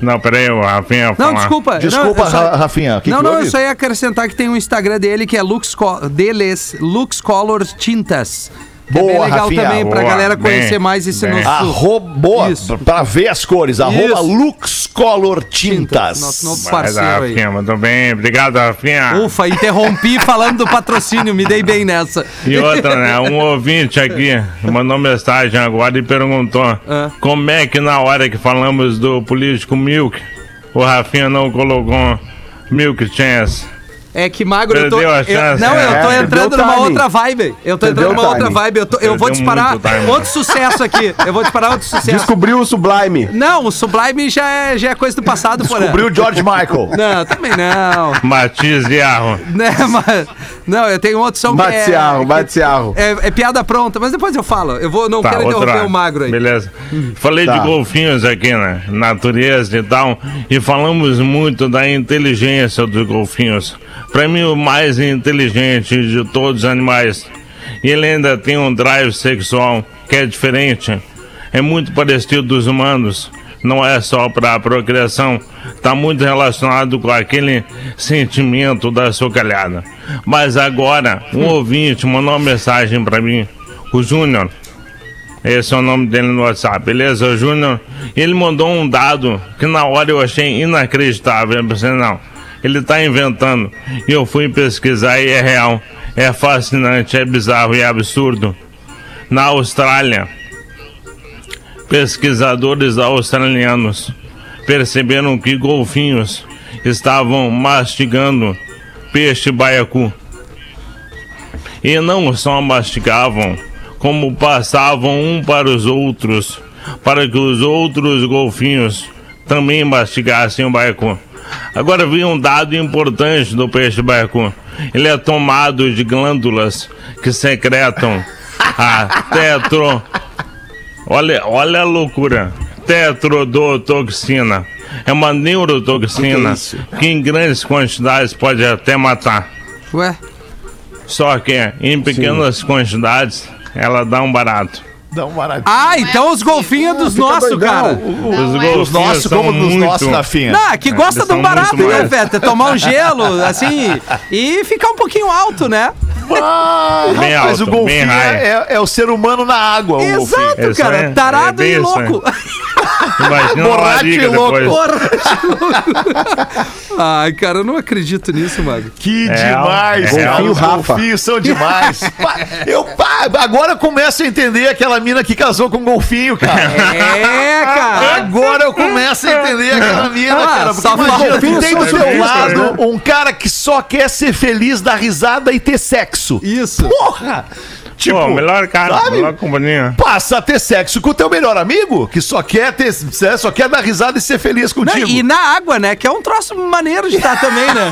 Não, peraí, o Rafinha. Não, falar. desculpa. Desculpa, não, só... Rafinha. Que não, que não, eu só ia acrescentar que tem um Instagram dele que é Lux, deles, Lux Color Tintas. Boa, é bem legal Rafinha. também boa, pra galera conhecer bem, mais esse bem. nosso. Arroba, pra ver as cores. Arroba Lux Color Tintas. Nosso novo parceiro Mas, Rafinha, mandou bem. Obrigado, Rafinha. Ufa, interrompi (laughs) falando do patrocínio, me dei bem nessa. E outra, né? Um ouvinte aqui mandou mensagem agora e perguntou ah. como é que na hora que falamos do político Milk, o Rafinha não colocou Milk Chance. É que magro eu tô. Eu, não, eu tô é, entrando numa outra vibe. Eu tô entrando numa outra vibe. Eu, tô, eu vou disparar outro sucesso aqui. Eu vou disparar outro sucesso. Descobriu o Sublime. Não, o Sublime já é, já é coisa do passado, Descobriu o George Michael. (laughs) Não, também não. Matias Arro. Né, mas, não, eu tenho outra som que é... Matziarro, é, é, piada pronta, mas depois eu falo. Eu vou, não tá, quero interromper o magro aí. Beleza. Falei tá. de golfinhos aqui, né? Natureza e tal. E falamos muito da inteligência dos golfinhos. Para mim, o mais inteligente de todos os animais. E ele ainda tem um drive sexual que é diferente. É muito parecido dos humanos. Não é só para a procriação, está muito relacionado com aquele sentimento da socalhada. Mas agora, um ouvinte mandou uma mensagem para mim, o Júnior. Esse é o nome dele no WhatsApp, beleza, Júnior? Ele mandou um dado que na hora eu achei inacreditável. Eu pensei, não, ele está inventando. E eu fui pesquisar e é real. É fascinante, é bizarro e é absurdo. Na Austrália, pesquisadores australianos perceberam que golfinhos estavam mastigando peixe baiacu. E não só mastigavam, como passavam um para os outros, para que os outros golfinhos também mastigassem o baiacu. Agora vi um dado importante do peixe baiacu. Ele é tomado de glândulas que secretam a tetro. Olha, olha a loucura. Tetrodotoxina. É uma neurotoxina que, que em grandes quantidades pode até matar. Ué? Só que em pequenas Sim. quantidades ela dá um barato. Dá um baratinho. Ah, então os golfinhos é dos nossos, cara. Os golfinhos nossos, como dos nossos, Rafinha. Não, que gosta de um barato, né, Feta? Tomar um gelo, (laughs) assim, e ficar um pouquinho alto, né? Ah, bem rapaz, alto, o golfinho é, é, é, o ser humano na água. Exato, cara. É, Tarado é e louco. (laughs) Imagina e louco. Louco. (laughs) Ai, cara, eu não acredito nisso, mano. Que é, demais, é, Golfinho Os Rafa. golfinhos são demais. (laughs) eu, agora eu começo a entender aquela mina que casou com um golfinho, cara. É, cara. Agora eu começo a entender aquela mina, ah, cara. Porque imagina, tu tem do teu lado né? um cara que só quer ser feliz, dar risada e ter sexo. Isso. Porra! Tipo, Pô, melhor cara, sabe? melhor companhia. Passa a ter sexo com o teu melhor amigo, que só quer ter, só quer dar risada e ser feliz contigo. Não, e na água, né? Que é um troço maneiro de estar também, né?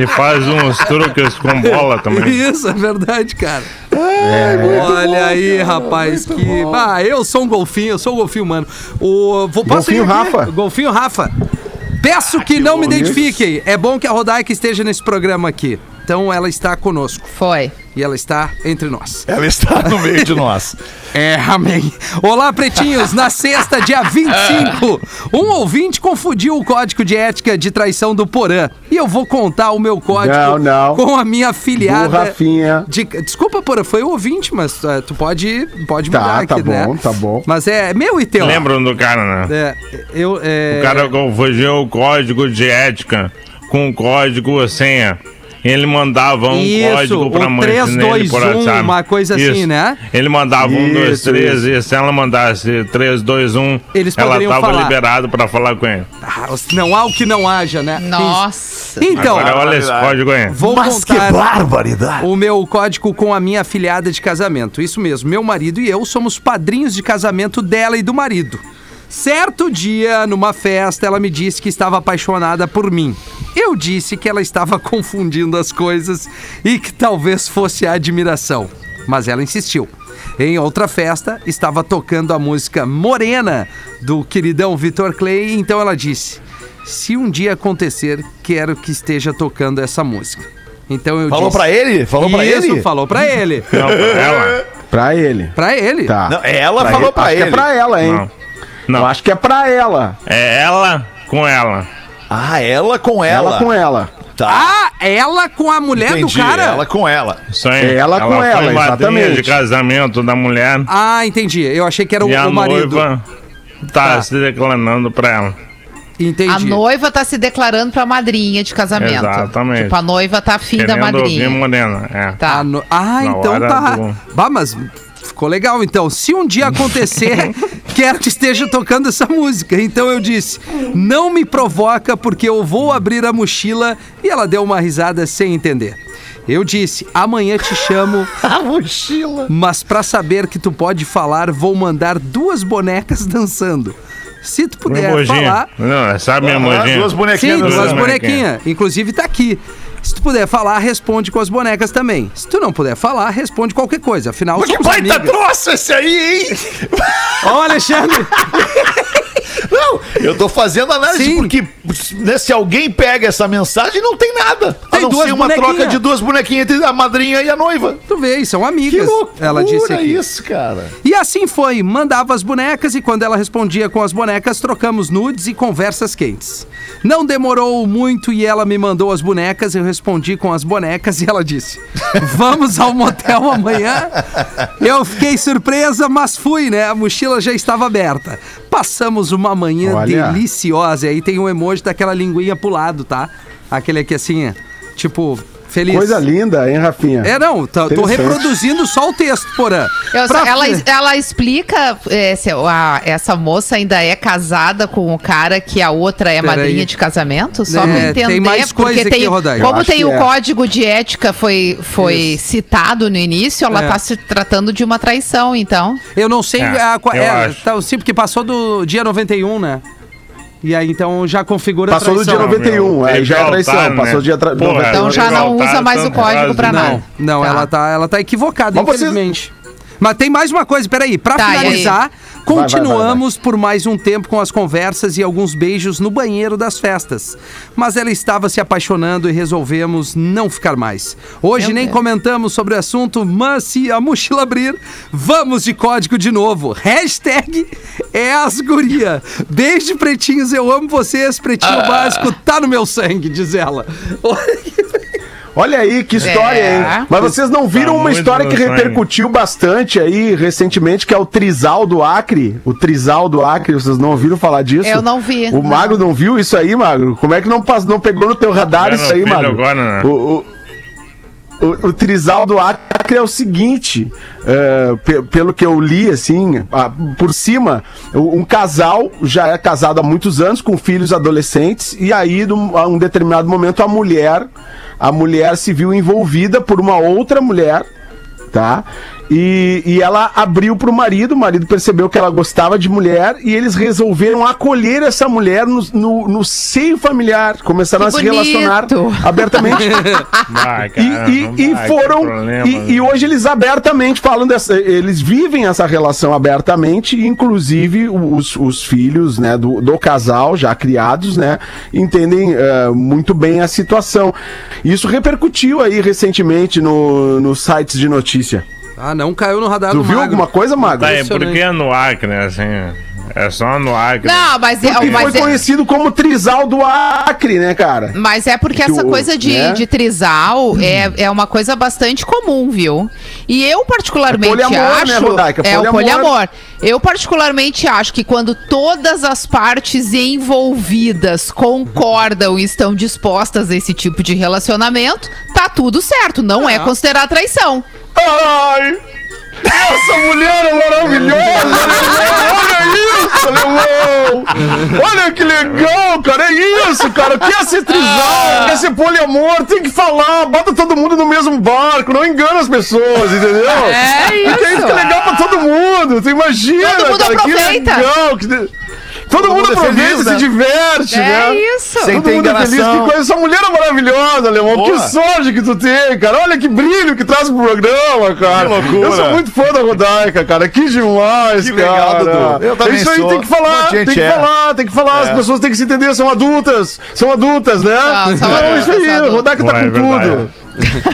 e faz uns truques com bola também. Isso, é verdade, cara. É, Olha bom, aí, cara, rapaz, que. Bom. Ah, eu sou um golfinho, eu sou um golfinho, mano. O... Vou, golfinho Rafa. Golfinho Rafa. Peço ah, que, que não me identifiquem. É bom que a Rodaica esteja nesse programa aqui. Então ela está conosco. Foi. E ela está entre nós. Ela está no meio de nós. (laughs) É, amém. Olá, pretinhos. Na sexta, dia 25, um ouvinte confundiu o código de ética de traição do Porã. E eu vou contar o meu código Não, não. com a minha filhada. Do Rafinha. de- Desculpa, Porã, foi o ouvinte, mas uh, tu pode, pode Tá, mudar tá aqui, né? bom, tá bom. Mas é meu e teu. Lembram do cara, né? É, eu, é... O cara confundiu o código de ética com o código senha. Ele mandava um Isso, código pra mãe 3, dele 2, por 1, WhatsApp. uma coisa assim, né? Ele mandava um, dois, Isso, três, isso. e se ela mandasse 3, 2, 1, Eles ela tava falar. liberado pra falar com ele. Ah, não há o que não haja, né? Nossa. Então, Agora olha esse código aí. vou Mas que barbaridade. o meu código com a minha afilhada de casamento. Isso mesmo, meu marido e eu somos padrinhos de casamento dela e do marido. Certo dia, numa festa, ela me disse que estava apaixonada por mim. Eu disse que ela estava (laughs) confundindo as coisas e que talvez fosse a admiração. Mas ela insistiu. Em outra festa, estava tocando a música Morena, do queridão Vitor Clay, então ela disse: Se um dia acontecer, quero que esteja tocando essa música. Então eu Falou disse, pra ele? Falou pra Isso, ele? falou pra ele. (laughs) Não, pra ela. Pra ele. Pra ele. Tá. Não, ela falou pra acho ele. que é pra ela, hein? Não. Eu Não. acho que é pra ela. É ela com ela. Ah, ela com ela. Ela com ela. Tá. Ah, ela com a mulher Entendi. do cara? Ela com ela. Isso aí. Ela com foi ela, madrinha exatamente. de casamento da mulher. Ah, entendi. Eu achei que era o, e a o marido. noiva tá, Tá. se declarando pra ela. Entendi. A noiva tá se declarando pra madrinha de casamento. Exatamente. Tipo, a noiva tá afim da Querendo ouvir madrinha. Morena. É. Tá. Ah, no- ah, Na então tá. do- Bah, mas ficou legal então. Se um dia acontecer, quero (laughs) que esteja tocando essa música. Então eu disse: não me provoca porque eu vou abrir a mochila. E ela deu uma risada sem entender. Eu disse: amanhã te chamo, (laughs) A mochila. mas pra saber que tu pode falar, vou mandar duas bonecas dançando. Se tu puder falar, Não, sabe minha emojinho? duas bonequinhas Sim, duas bonequinhas. Inclusive tá aqui. Se tu puder falar, responde com as bonecas também. Se tu não puder falar, responde qualquer coisa. Afinal, Mas que baita amigas. troço esse aí, hein? Ó, Alexandre! (laughs) Não, eu tô fazendo análise Sim. porque né, se alguém pega essa mensagem, não tem nada. Tem a não duas ser uma troca de duas bonequinhas entre a madrinha e a noiva. Tu vê, são Que amigas. loucura ela disse aqui. isso, cara. E assim foi, mandava as bonecas e quando ela respondia com as bonecas, trocamos nudes e conversas quentes. Não demorou muito e ela me mandou as bonecas, eu respondi com as bonecas e ela disse: Vamos ao motel amanhã? Eu fiquei surpresa, mas fui, né? A mochila já estava aberta. Passamos uma manhã Olha. deliciosa. E aí tem um emoji daquela linguinha pro lado, tá? Aquele aqui assim, tipo, feliz. Coisa linda, hein, Rafinha? É, não, tô, reproduzindo só o texto, porã. Eu- Pra- ela, ela explica é, se a- essa moça ainda é casada com o cara que a outra é Peraí. madrinha de casamento? Só É, pra tem entender. mais porque coisa tem, aqui. Como tem o é. código de ética foi, foi citado no início, ela É. tá se tratando de uma traição, então. Eu não sei É, a, qual eu é, acho. tá, sim, porque passou do dia 91, né? E aí então já configura Passou do dia traição. 91, aí já é traição. né? Passou do dia tra- Porra, 91. Então já não usa mais o tanto código pra nada. Não, não, Tá. ela tá, ela tá equivocada, Mas infelizmente. Mas tem mais uma coisa, peraí. Pra Tá, finalizar, continuamos vai, por mais um tempo com as conversas e alguns beijos no banheiro das festas. Mas ela estava se apaixonando e resolvemos não ficar mais. Hoje Meu nem Deus. comentamos sobre o assunto, mas se a mochila abrir, vamos de código de novo. Hashtag é as guria. Beijo, pretinhos, eu amo vocês. Pretinho Ah. básico tá no meu sangue, diz ela. Olha (laughs) aí, que história, É. hein? Mas vocês não viram Tá uma história que repercutiu bastante aí recentemente, que é o Trisal do Acre? O Trisal do Acre, vocês não ouviram falar disso? Eu não vi, O não. Magro não viu isso aí, Magro? Como é que não, passou, não pegou no teu radar Já isso aí, Magro? agora, né? O, o, o, o Trisal do Acre é o seguinte, é, pe- pelo que eu li, assim, ah, por cima, um casal já é casado há muitos anos, com filhos adolescentes, e aí, num- a um determinado momento, a mulher, a mulher se viu envolvida por uma outra mulher, tá? E, e ela abriu pro marido, o marido percebeu que ela gostava de mulher e eles resolveram acolher essa mulher no, no, no seio familiar. Começaram Que a se relacionar abertamente. (laughs) Vai, E, cara, e- e vai, foram. problema, e, e hoje eles abertamente falam dessa. Eles vivem essa relação abertamente, e inclusive os, os filhos né, do, do casal, já criados, né, entendem eh, muito bem a situação. Isso repercutiu aí recentemente no, nos sites de notícia. Ah, não caiu no radar Tu do viu Magro. alguma coisa, Mago? Tá, e Impressionante. por que é no Acre, assim? É só no Acre. Não, mas é, Porque mas foi é, conhecido como Trisal do Acre, né, cara? mas é porque Que essa o- coisa de, né? de trisal é, é uma coisa bastante comum, viu? E eu particularmente É poliamor, né, acho. Rodaica? É o Poliamor. poliamor. Eu particularmente acho que quando todas as partes envolvidas concordam e estão dispostas a esse tipo de relacionamento, tá tudo certo. Não é considerar traição. Ai! Essa mulher é maravilhosa! Olha isso, alemão! Olha que legal, cara! É isso, cara! Quer ser trisal, quer ser poliamor, tem que falar, bota todo mundo no mesmo barco, não engana as pessoas, entendeu? É Porque isso. isso que é legal pra todo mundo! Tu imagina, Todo mundo cara, aproveita. que legal! Que... Todo, mundo mundo é aproveita, feliz, se né? diverte, É né? isso. Sem Todo ter mundo é feliz, enganação. que coisa. Essa mulher é maravilhosa, Alemão. Boa. Que sorte que tu tem, cara. Olha que brilho que traz pro programa, cara. Que loucura. Eu sou muito fã da Rodaica, cara. Que demais, Que cara. legal, Dudu. Eu também Isso aí sou. tem que falar, tem que é. falar, tem que falar. As É. pessoas têm que se entender, são adultas. São adultas, né? São Então, adultas, isso aí. Rodaica tá com é tudo.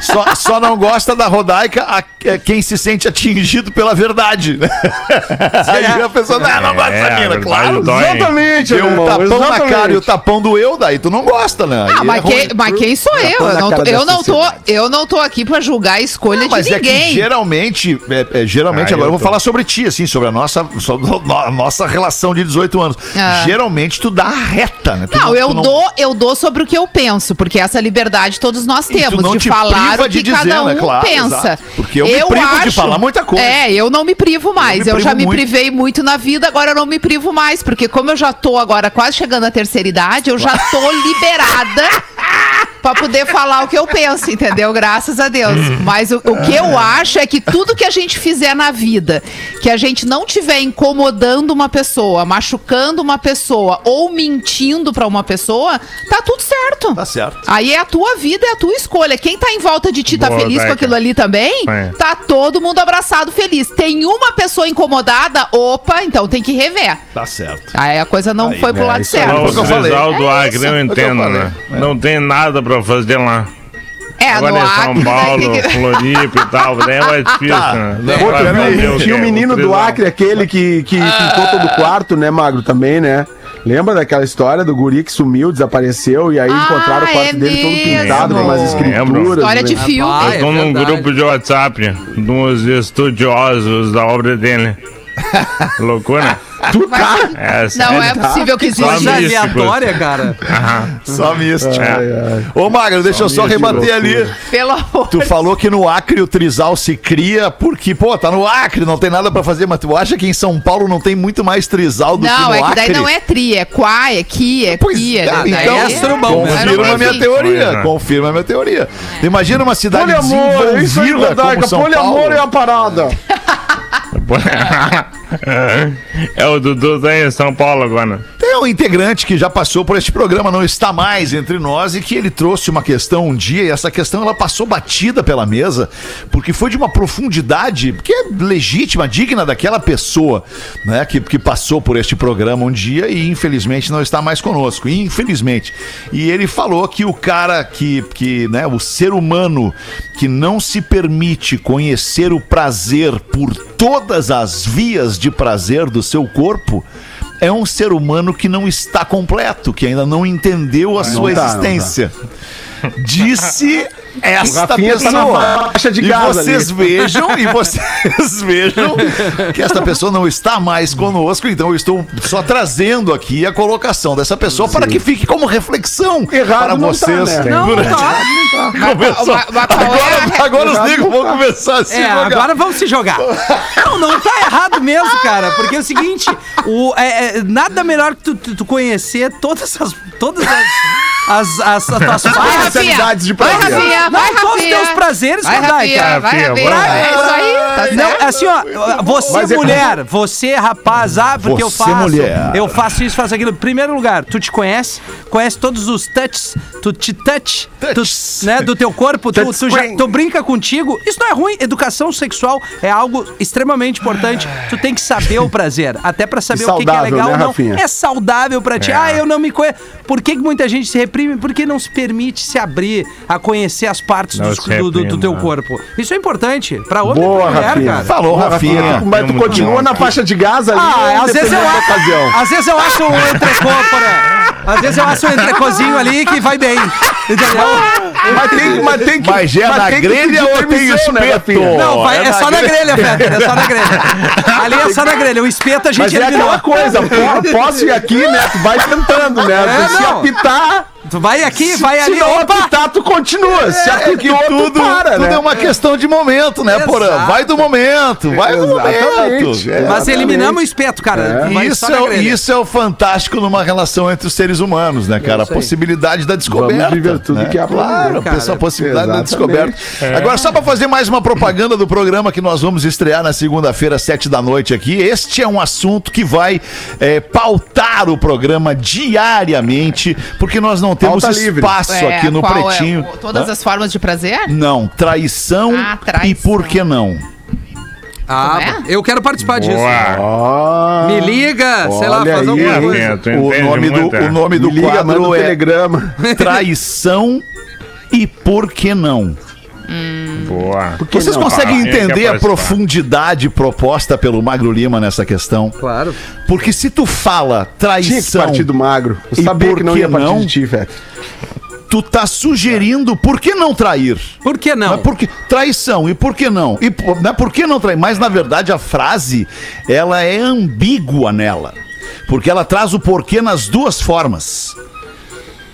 Só, só não gosta da Rodaica a- é quem se sente atingido pela verdade. (laughs) Aí a pessoa, não, não gosta É, dessa a mina, claro. dói. Exatamente, Deu um tapão na exatamente. cara e o tapão doeu, daí tu não gosta, né? Ah, mas, é quem, mas quem sou eu? Eu a não, tô, eu, não tô, eu não tô aqui pra julgar a escolha Não, mas de é que ninguém. geralmente, é, é, geralmente Ah, agora eu eu vou tô. falar sobre ti, assim, sobre a nossa, sobre a nossa relação de 18 anos. Ah. Geralmente tu dá a reta, né? Tu Não, eu tu dou, eu dou sobre o que eu penso, porque essa liberdade todos nós E tu temos não de te falar o que de dizer, cada um né? Claro, pensa. exato. Porque eu me privo de falar muita coisa. É, eu não me privo mais. Eu Eu, já me muito. privei muito na vida, agora eu não me privo mais, porque como eu já tô agora quase chegando à terceira idade, eu já tô liberada (laughs) pra poder falar o que eu penso, entendeu? Graças a Deus. Mas o, o que eu acho é que tudo que a gente fizer na vida, que a gente não tiver incomodando uma pessoa, machucando uma pessoa ou mentindo pra uma pessoa, tá tudo certo. Tá certo. Aí é a tua vida, é a tua escolha. Quem tá em volta de ti tá Boa, feliz com aquilo ali também, É. tá todo mundo abraçado feliz. Tem uma pessoa incomodada, opa, então tem que rever. Tá certo. Aí a coisa não Aí, foi pro né, lado isso aí. certo. Ó, Foi o que eu falei. É eu entendo, né? Não tem nada pra fazer lá. É, Agora no é São Acre, Paulo, daí tem que- Floripa e tal, daí é mais difícil, Tá. né? Pra o Tinha o é menino do. Acre, aquele que, que pintou todo o quarto, né, Magro, também, né? Lembra daquela história do guri que sumiu, desapareceu, e aí Ah, encontraram o quarto é dele todo pintado com umas Lembro. escrituras. História de né? filme. Ah, Eu tô é num verdade. grupo de WhatsApp de uns estudiosos da obra dele. (laughs) Loucura? Tu, cara, É, Não sério. é possível que Só exista. Coisa aleatória, cara. Aham. Só místico. É. Ô, Magro, deixa eu só rebater ali. Pelo amor Tu falou que no Acre o trisal se cria porque, pô, tá no Acre, não tem nada pra fazer, mas tu acha que em São Paulo não tem muito mais trisal do que Não, no é que Acre? daí não é tri, é quá, é ki, é Pois kia. é, né? Daí então, é- né? confirma a minha teoria, é. confirma a minha teoria. Imagina uma cidade poliamor, é isso aí, desenvolvida como São poliamor Paulo. é a parada. (laughs) É o Dudu tá em São Paulo agora. Tem um integrante que já passou por este programa, não está mais entre nós, e que ele trouxe uma questão um dia, e essa questão ela passou batida pela mesa, porque foi de uma profundidade que é legítima, digna daquela pessoa, né, que, que passou por este programa um dia e infelizmente não está mais conosco, infelizmente. E ele falou que o cara que, que né, o ser humano que não se permite conhecer o prazer por todas as vias de prazer do seu corpo, é um ser humano que não está completo, que ainda não entendeu a sua tá, não existência. Disse (laughs) esta Rafinha tá pessoa. na faixa de e vocês vejam, e vocês (laughs) vejam que esta pessoa não está mais conosco, então eu estou só trazendo aqui a colocação dessa pessoa para que fique como reflexão Errado para não tá, vocês. né? Não, durante- tá. (laughs) Começou- Mas- mas qual é a Agora, agora os negros vão começar a se É, jogar. agora vamos se jogar. (laughs) Não, não tá errado mesmo, cara. Porque é o seguinte, o, é, é, nada melhor que tu, tu- tu conhecer todas as. Todas as. As, as, as de Vai. Rafinha. Rafinha, vai, todos os teus prazeres, Vai, Rodaica. Rafinha, vai, Rafinha, vai. É isso aí, tá Não, certo? assim, ó, você Mas é- mulher, você rapaz, ah, porque eu Você, faço, mulher. eu faço isso, faço aquilo. Primeiro lugar, tu te conhece, conhece todos os touches, tu te touch, tu, né, do teu corpo, tu, tu, já, tu brinca contigo. Isso não é ruim, educação sexual é algo extremamente importante. Tu tem que saber o prazer, até pra saber E o que, que é saudável, legal né, ou não. Rafinha? É saudável pra ti. É. Ah, eu não me conheço. Por que, que muita gente se reprime? Porque não se permite se abrir a conhecer as partes dos- se do, do- do teu né? corpo. Isso é importante pra homem Boa, e pra mulher, Rafinha. cara. Falou, Rafinha. Mas tu continua bom. na faixa de gás ali, Ah, às vezes eu acho. Às vezes eu acho um. Às vezes eu acho um entrecôzinho ali que vai bem. Entendeu? Mas tem, mas tem que. Mas é na tem que grelha ou tem né, espeto? Rafinha? Não, vai, é é, na só na grelha. Fetter. É só na grelha. Ali é só na grelha. O espeto a gente Mas é aquela coisa, posso ir aqui, né? Tu vai tentando, né? É, se apitar, Tu vai aqui, vai se ali. não Opa! apitar, tu continua. Se É que apitou, tudo, tu para, tudo né? é uma questão de momento, né, Porã? Vai do momento, vai do momento. É. Mas eliminamos o espeto, cara. Vai Isso é, isso é o fantástico numa relação entre os seres humanos, né, cara? A possibilidade da descoberta. Vamos viver tudo né? que pra Claro, cara. a possibilidade da Exatamente. descoberta. Agora, só pra fazer mais uma propaganda do programa que nós vamos estrear na segunda-feira, sete da noite aqui. Este é um assunto que vai é, pautar o programa diariamente, porque nós não temos livre. espaço É, aqui no qual é? Pretinho. O- Todas Hã? as formas de prazer? Não, traição, Ah, traição. e por que não? Ah, Como é? eu quero participar disso. Boa. Ó, Me liga, sei lá, faz aí, alguma coisa. tu O nome, do, é? o nome do quadro é telegrama. Traição e por que não? Boa. que Vocês não? conseguem Ah, quer entender a profundidade proposta pelo Magro Lima nessa questão? Claro. Porque se tu fala Tinha que traição, partir do magro. Eu sabia que não ia partir não? de ti, Fete. tu tá sugerindo por que não trair? Por que não? Mas por que, traição, e por que não? E por, né, por que não trair? Mas na verdade a frase, ela é ambígua nela. Porque ela traz o porquê nas duas formas.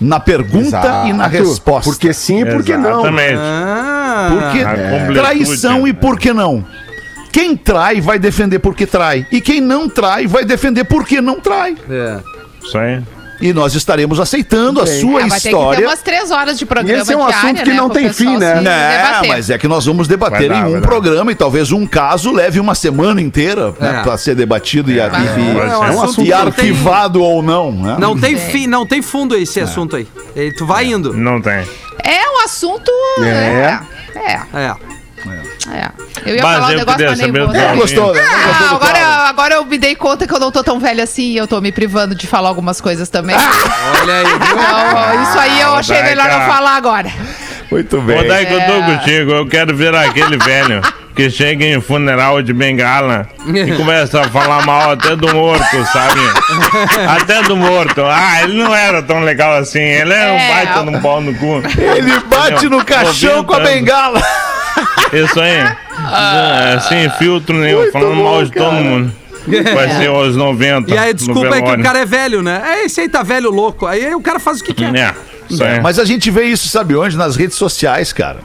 Na pergunta e na Exato. resposta. Porque sim e porque não. Exatamente. Ah, Porque completude. traição e por que não? Quem trai vai defender porque trai. E quem não trai vai defender porque não trai. é. Isso aí. E nós estaremos aceitando a sua Ah, vai ter que ter história. umas três horas de E programa esse é um diária, assunto que né, não tem fim, né? debater. mas é que nós vamos debater dar, em um programa e talvez um caso leve uma semana inteira né, É. para ser debatido e, e- e-. É um É um assunto e que não tem- arquivado ou não. né? Não tem fim, não tem fundo esse assunto aí. Ele- Tu vai indo. Não tem. É um assunto. É. É. É. É. é. Eu ia Mas falar um eu negócio, queria mas nem saber vou. o Não gostou, né? Não Ah, gostou agora, quadro. agora eu me dei conta que eu não tô tão velha assim e eu tô me privando de falar algumas coisas também. Olha aí? Então, isso aí eu achei melhor não falar agora. Muito bem. dar que eu tô É. contigo. Eu quero virar aquele velho que chega em funeral de bengala e começa a falar mal até do morto, sabe? Até do morto. Ah, ele não era tão legal assim. Ele era É. um baita num pau no cu. Ele bate no caixão com a bengala. (laughs) Isso aí. Ah. Sem filtro nenhum, falando bom, mal de todo cara. mundo. Vai (laughs) ser aos 90. E aí, desculpa é que o cara é velho, né? É, esse aí tá velho louco. Aí o cara faz o que quer. É. Mas a gente vê isso, sabe onde? Nas redes sociais, cara.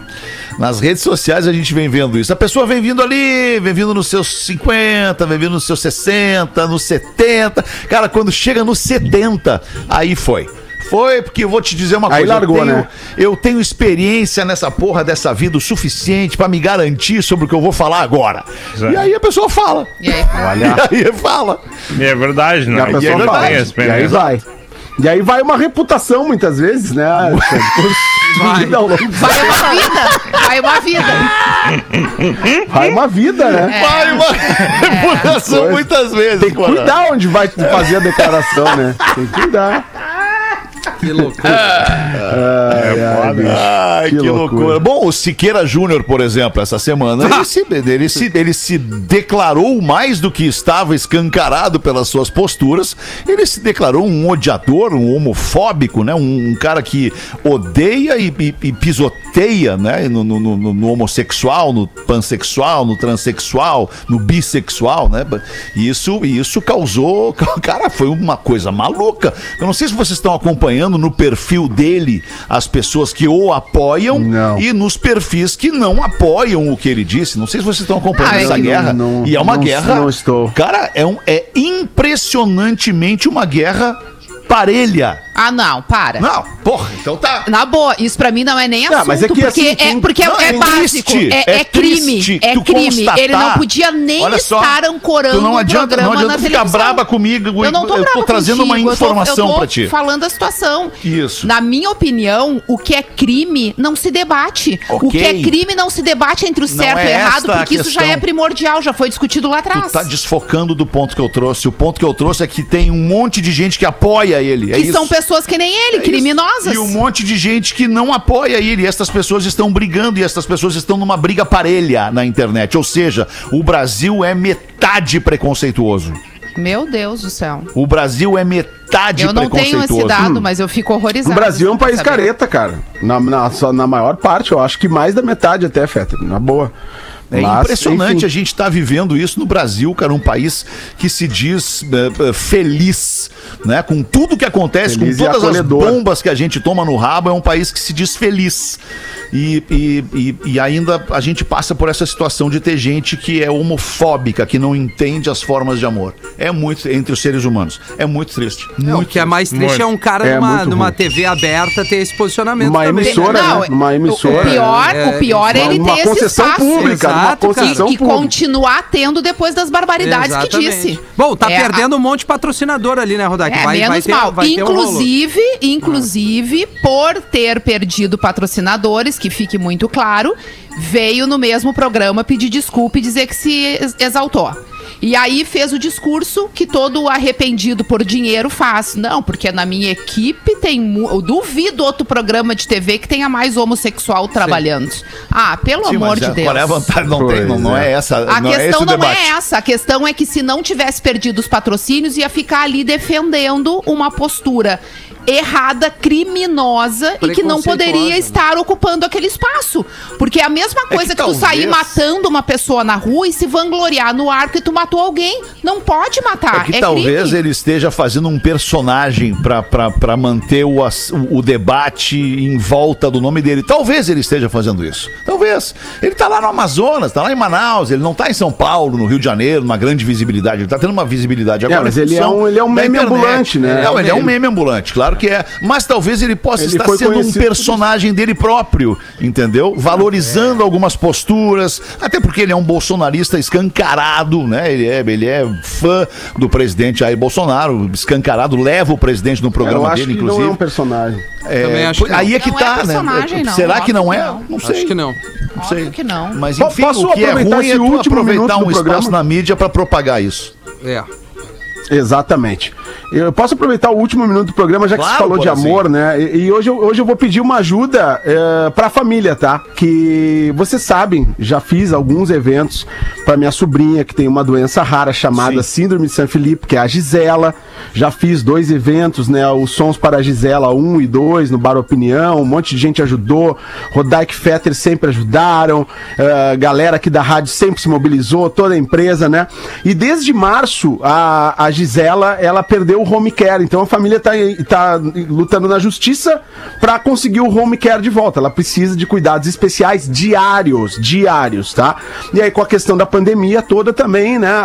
Nas redes sociais a gente vem vendo isso. A pessoa vem vindo ali, vem vindo nos seus 50, vem vindo nos seus 60, nos 70. Cara, quando chega nos 70, aí foi. Foi, porque eu vou te dizer uma Aí coisa. largou, eu, tenho, né? eu tenho experiência nessa porra dessa vida o suficiente pra me garantir sobre o que eu vou falar agora. E aí a pessoa fala. E aí, (laughs) E aí fala. E é verdade, E não. a pessoa E é fala. verdade, E aí vai. E aí vai uma reputação, muitas vezes, né? (laughs) Vai. Vai uma vida. Vai uma vida. Vai uma vida, né? Vai uma reputação Coisa. muitas vezes. Tem que cuidar onde vai fazer a declaração, né? Tem que cuidar. Que loucura. Ai, ai, bicho. Ai, que, Que loucura. loucura. Bom, o Siqueira Júnior, por exemplo, essa semana, ele (laughs) se, ele, se, ele se declarou mais do que estava escancarado pelas suas posturas. Ele se declarou um odiador, um homofóbico, né? Um, um cara que odeia e, e- e pisoteia, né? No, no- no- no homossexual, no pansexual, no transexual, no bissexual, né? E isso, e isso causou. (laughs) Cara, foi uma coisa maluca. Eu não sei se vocês estão acompanhando no perfil dele as pessoas que o apoiam Não. e nos perfis que não apoiam o que ele disse. Não sei se vocês estão acompanhando Ah, essa não, guerra. não, e é uma guerra. não estou. Cara, é, um, é impressionantemente uma guerra parelha. Ah, não, para. Não, porra, então tá. Na boa, isso pra mim não é nem Não, assunto, mas é que, porque, assim, é, porque Não, é, é básico, triste, é, é é crime, triste é crime. Ele não podia nem só, estar ancorando não um adianta, programa não adianta na ficar televisão. braba comigo, Eu não tô eu tô brava trazendo uma contigo, eu tô- informação eu tô pra ti. falando a situação. Isso. Na minha opinião, o que é crime não se debate. O Ok. que é crime não se debate entre o Não certo é e o errado, porque isso já é primordial, já foi discutido lá atrás. Tu tá desfocando do ponto que eu trouxe. O ponto que eu trouxe é que tem um monte de gente que apoia ele. É que isso. são pessoas que nem ele, É criminosas. E um monte de gente que não apoia ele. E estas pessoas estão brigando e estas pessoas estão numa briga parelha na internet. Ou seja, o Brasil é metade preconceituoso. Meu Deus do céu. O Brasil é metade Eu não tenho preconceituoso. esse dado, mas eu fico horrorizado. O Brasil é um país Saber. careta, cara. Na, na, só na maior parte, eu acho que mais da metade até, Feta. Na boa. É Mas, impressionante enfim. a gente estar vivendo isso no Brasil, cara, um país que se diz eh, feliz, né? Com tudo que acontece, Feliz com todas as bombas que a gente toma no rabo, é um país que se diz feliz. E, e, e, e ainda a gente passa por essa situação de ter gente que é homofóbica, que não entende as formas de amor. É muito entre os seres humanos. É muito triste. É, Muito o que é mais triste é um cara É numa, muito numa. TV aberta ter esse posicionamento Uma também. emissora, Não, né? Numa emissora. O pior, É, o pior é uma- ele uma ter esse espaço. pública, uma Exato, cara. concessão E, e continuar tendo depois das barbaridades que Exatamente. disse. Bom, tá É, perdendo um monte de patrocinador ali, né, Rodak? É, menos mal. ter um rolo. inclusive, inclusive, por ter perdido patrocinadores, que fique muito claro, veio no mesmo programa pedir desculpa e dizer que se ex- exaltou. E aí fez o discurso que todo arrependido por dinheiro faz. Não, porque na minha equipe tem. Eu duvido outro programa de TV que tenha mais homossexual trabalhando. Ah, pelo Sim, amor mas de é- Deus. Qual é a vantagem? Não, tem, não, não é. é. essa. A não é esse questão o não debate. é essa. A questão é que se não tivesse perdido os patrocínios, ia ficar ali defendendo uma postura errada, criminosa e que não poderia né? estar ocupando aquele espaço. Porque é a mesma coisa que, tu talvez- sair matando uma pessoa na rua e se vangloriar no ar que tu matou alguém. Não pode matar. É que é talvez crime. ele esteja fazendo um personagem pra- pra pra manter o, o, debate em volta do nome dele. Talvez ele esteja fazendo isso. Talvez. Ele tá lá no Amazonas, tá lá em Manaus, ele não tá em São Paulo, no Rio de Janeiro, numa grande visibilidade. Ele tá tendo uma visibilidade agora. mas em ele é função um- ele é um meme internet. ambulante, né? Não, ele é um meme ambulante, claro que é. Mas talvez ele possa Ele estar sendo um personagem dele próprio, entendeu? Valorizando algumas posturas, até porque ele é um bolsonarista escancarado, né? Ele é, ele é fã do presidente Jair Bolsonaro, escancarado, leva o presidente no Eu programa acho dele, que não inclusive. é um personagem. É, Também acho que não. aí é que Não é tá, personagem, né? não. Será que não é? que não. Não sei. Acho que não. Não sei. Óbvio que não. Mas enfim, posso o que é ruim é tu último aproveitar um do espaço programa? na mídia pra propagar isso. É. Exatamente. Eu posso aproveitar o último minuto do programa, já que Claro, você falou de amor, né? E, e hoje, eu, hoje eu vou pedir uma ajuda é, pra família, tá? Que vocês sabem, já fiz alguns eventos pra minha sobrinha, que tem uma doença rara chamada Síndrome de San Felipe, que é a Gisela. Já fiz dois eventos, né? Os Sons para a Gisela 1 e 2 no Bar Opinião. Um monte de gente ajudou. Rodaic Fetter sempre ajudaram. é, galera aqui da rádio sempre se mobilizou, toda a empresa, né? E desde março, a, a Gisela, ela perdeu o home care. Então a família tá, tá lutando na justiça para conseguir o home care de volta. Ela precisa de cuidados especiais diários, diários, tá? E aí com a questão da pandemia toda também, né? A,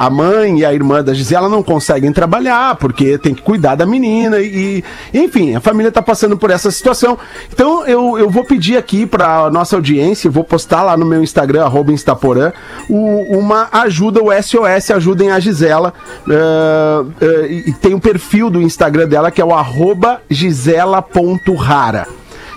a, a- mãe e a irmã da Gisela não conseguem trabalhar porque tem que cuidar da menina e, enfim, a família tá passando por essa situação. Então eu, eu vou pedir aqui para nossa audiência, vou postar lá no meu Instagram, arroba Instaporã, o- uma ajuda, o SOS, ajudem a Gisela. eh, eh, e tem o perfil do Instagram dela que é o arroba gisela.rara.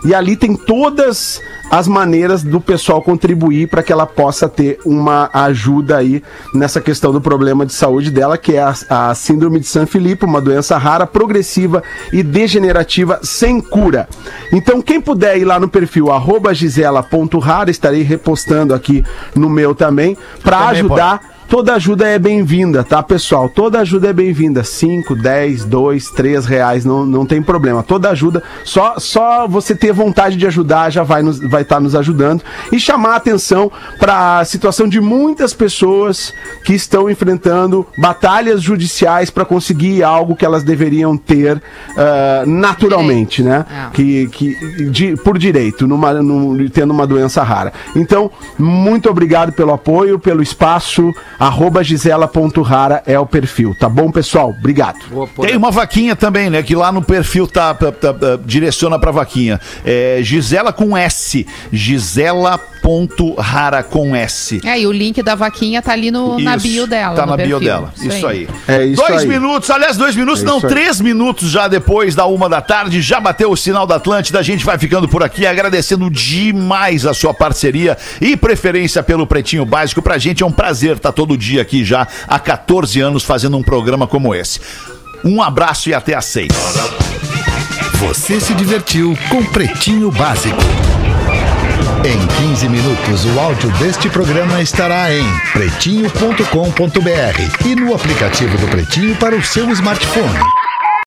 E ali tem todas as maneiras do pessoal contribuir para que ela possa ter uma ajuda aí nessa questão do problema de saúde dela, que é a, a síndrome de San Filipe, uma doença rara, progressiva e degenerativa sem cura. Então, quem puder ir lá no perfil gisela.rara, estarei repostando aqui no meu também, para ajudar. Toda ajuda é bem-vinda, tá, pessoal? Toda ajuda é bem-vinda. 5, 10, 2, 3 reais, não, não tem problema. Toda ajuda, só, só você ter vontade de ajudar já vai estar vai tá nos ajudando. E chamar a atenção para a situação de muitas pessoas que estão enfrentando batalhas judiciais para conseguir algo que elas deveriam ter ah, naturalmente, né? É. Que, que, de- por direito, numa, num- tendo uma doença rara. Então, muito obrigado pelo apoio, pelo espaço. Arroba gisela.rara é o perfil, tá bom, pessoal? Obrigado. Tem uma vaquinha também, né? Que lá no perfil tá, tá, tá, tá direciona pra vaquinha. É Gisela com S. Gisela ponto rara com S. É, e o link da vaquinha tá ali no, na bio dela. Tá na perfil. bio dela. Isso, isso aí. aí. É isso dois aí. minutos, aliás, dois minutos, é não, três aí. minutos já depois da uma da tarde, já bateu o sinal da Atlântida. A gente vai ficando por aqui agradecendo demais a sua parceria e preferência pelo Pretinho Básico. Pra gente é um prazer estar todo dia aqui já há 14 anos fazendo um programa como esse. Um abraço e até às seis. Você se divertiu com Pretinho Básico. Em 15 minutos, o áudio deste programa estará em pretinho.com.br e no aplicativo do Pretinho para o seu smartphone.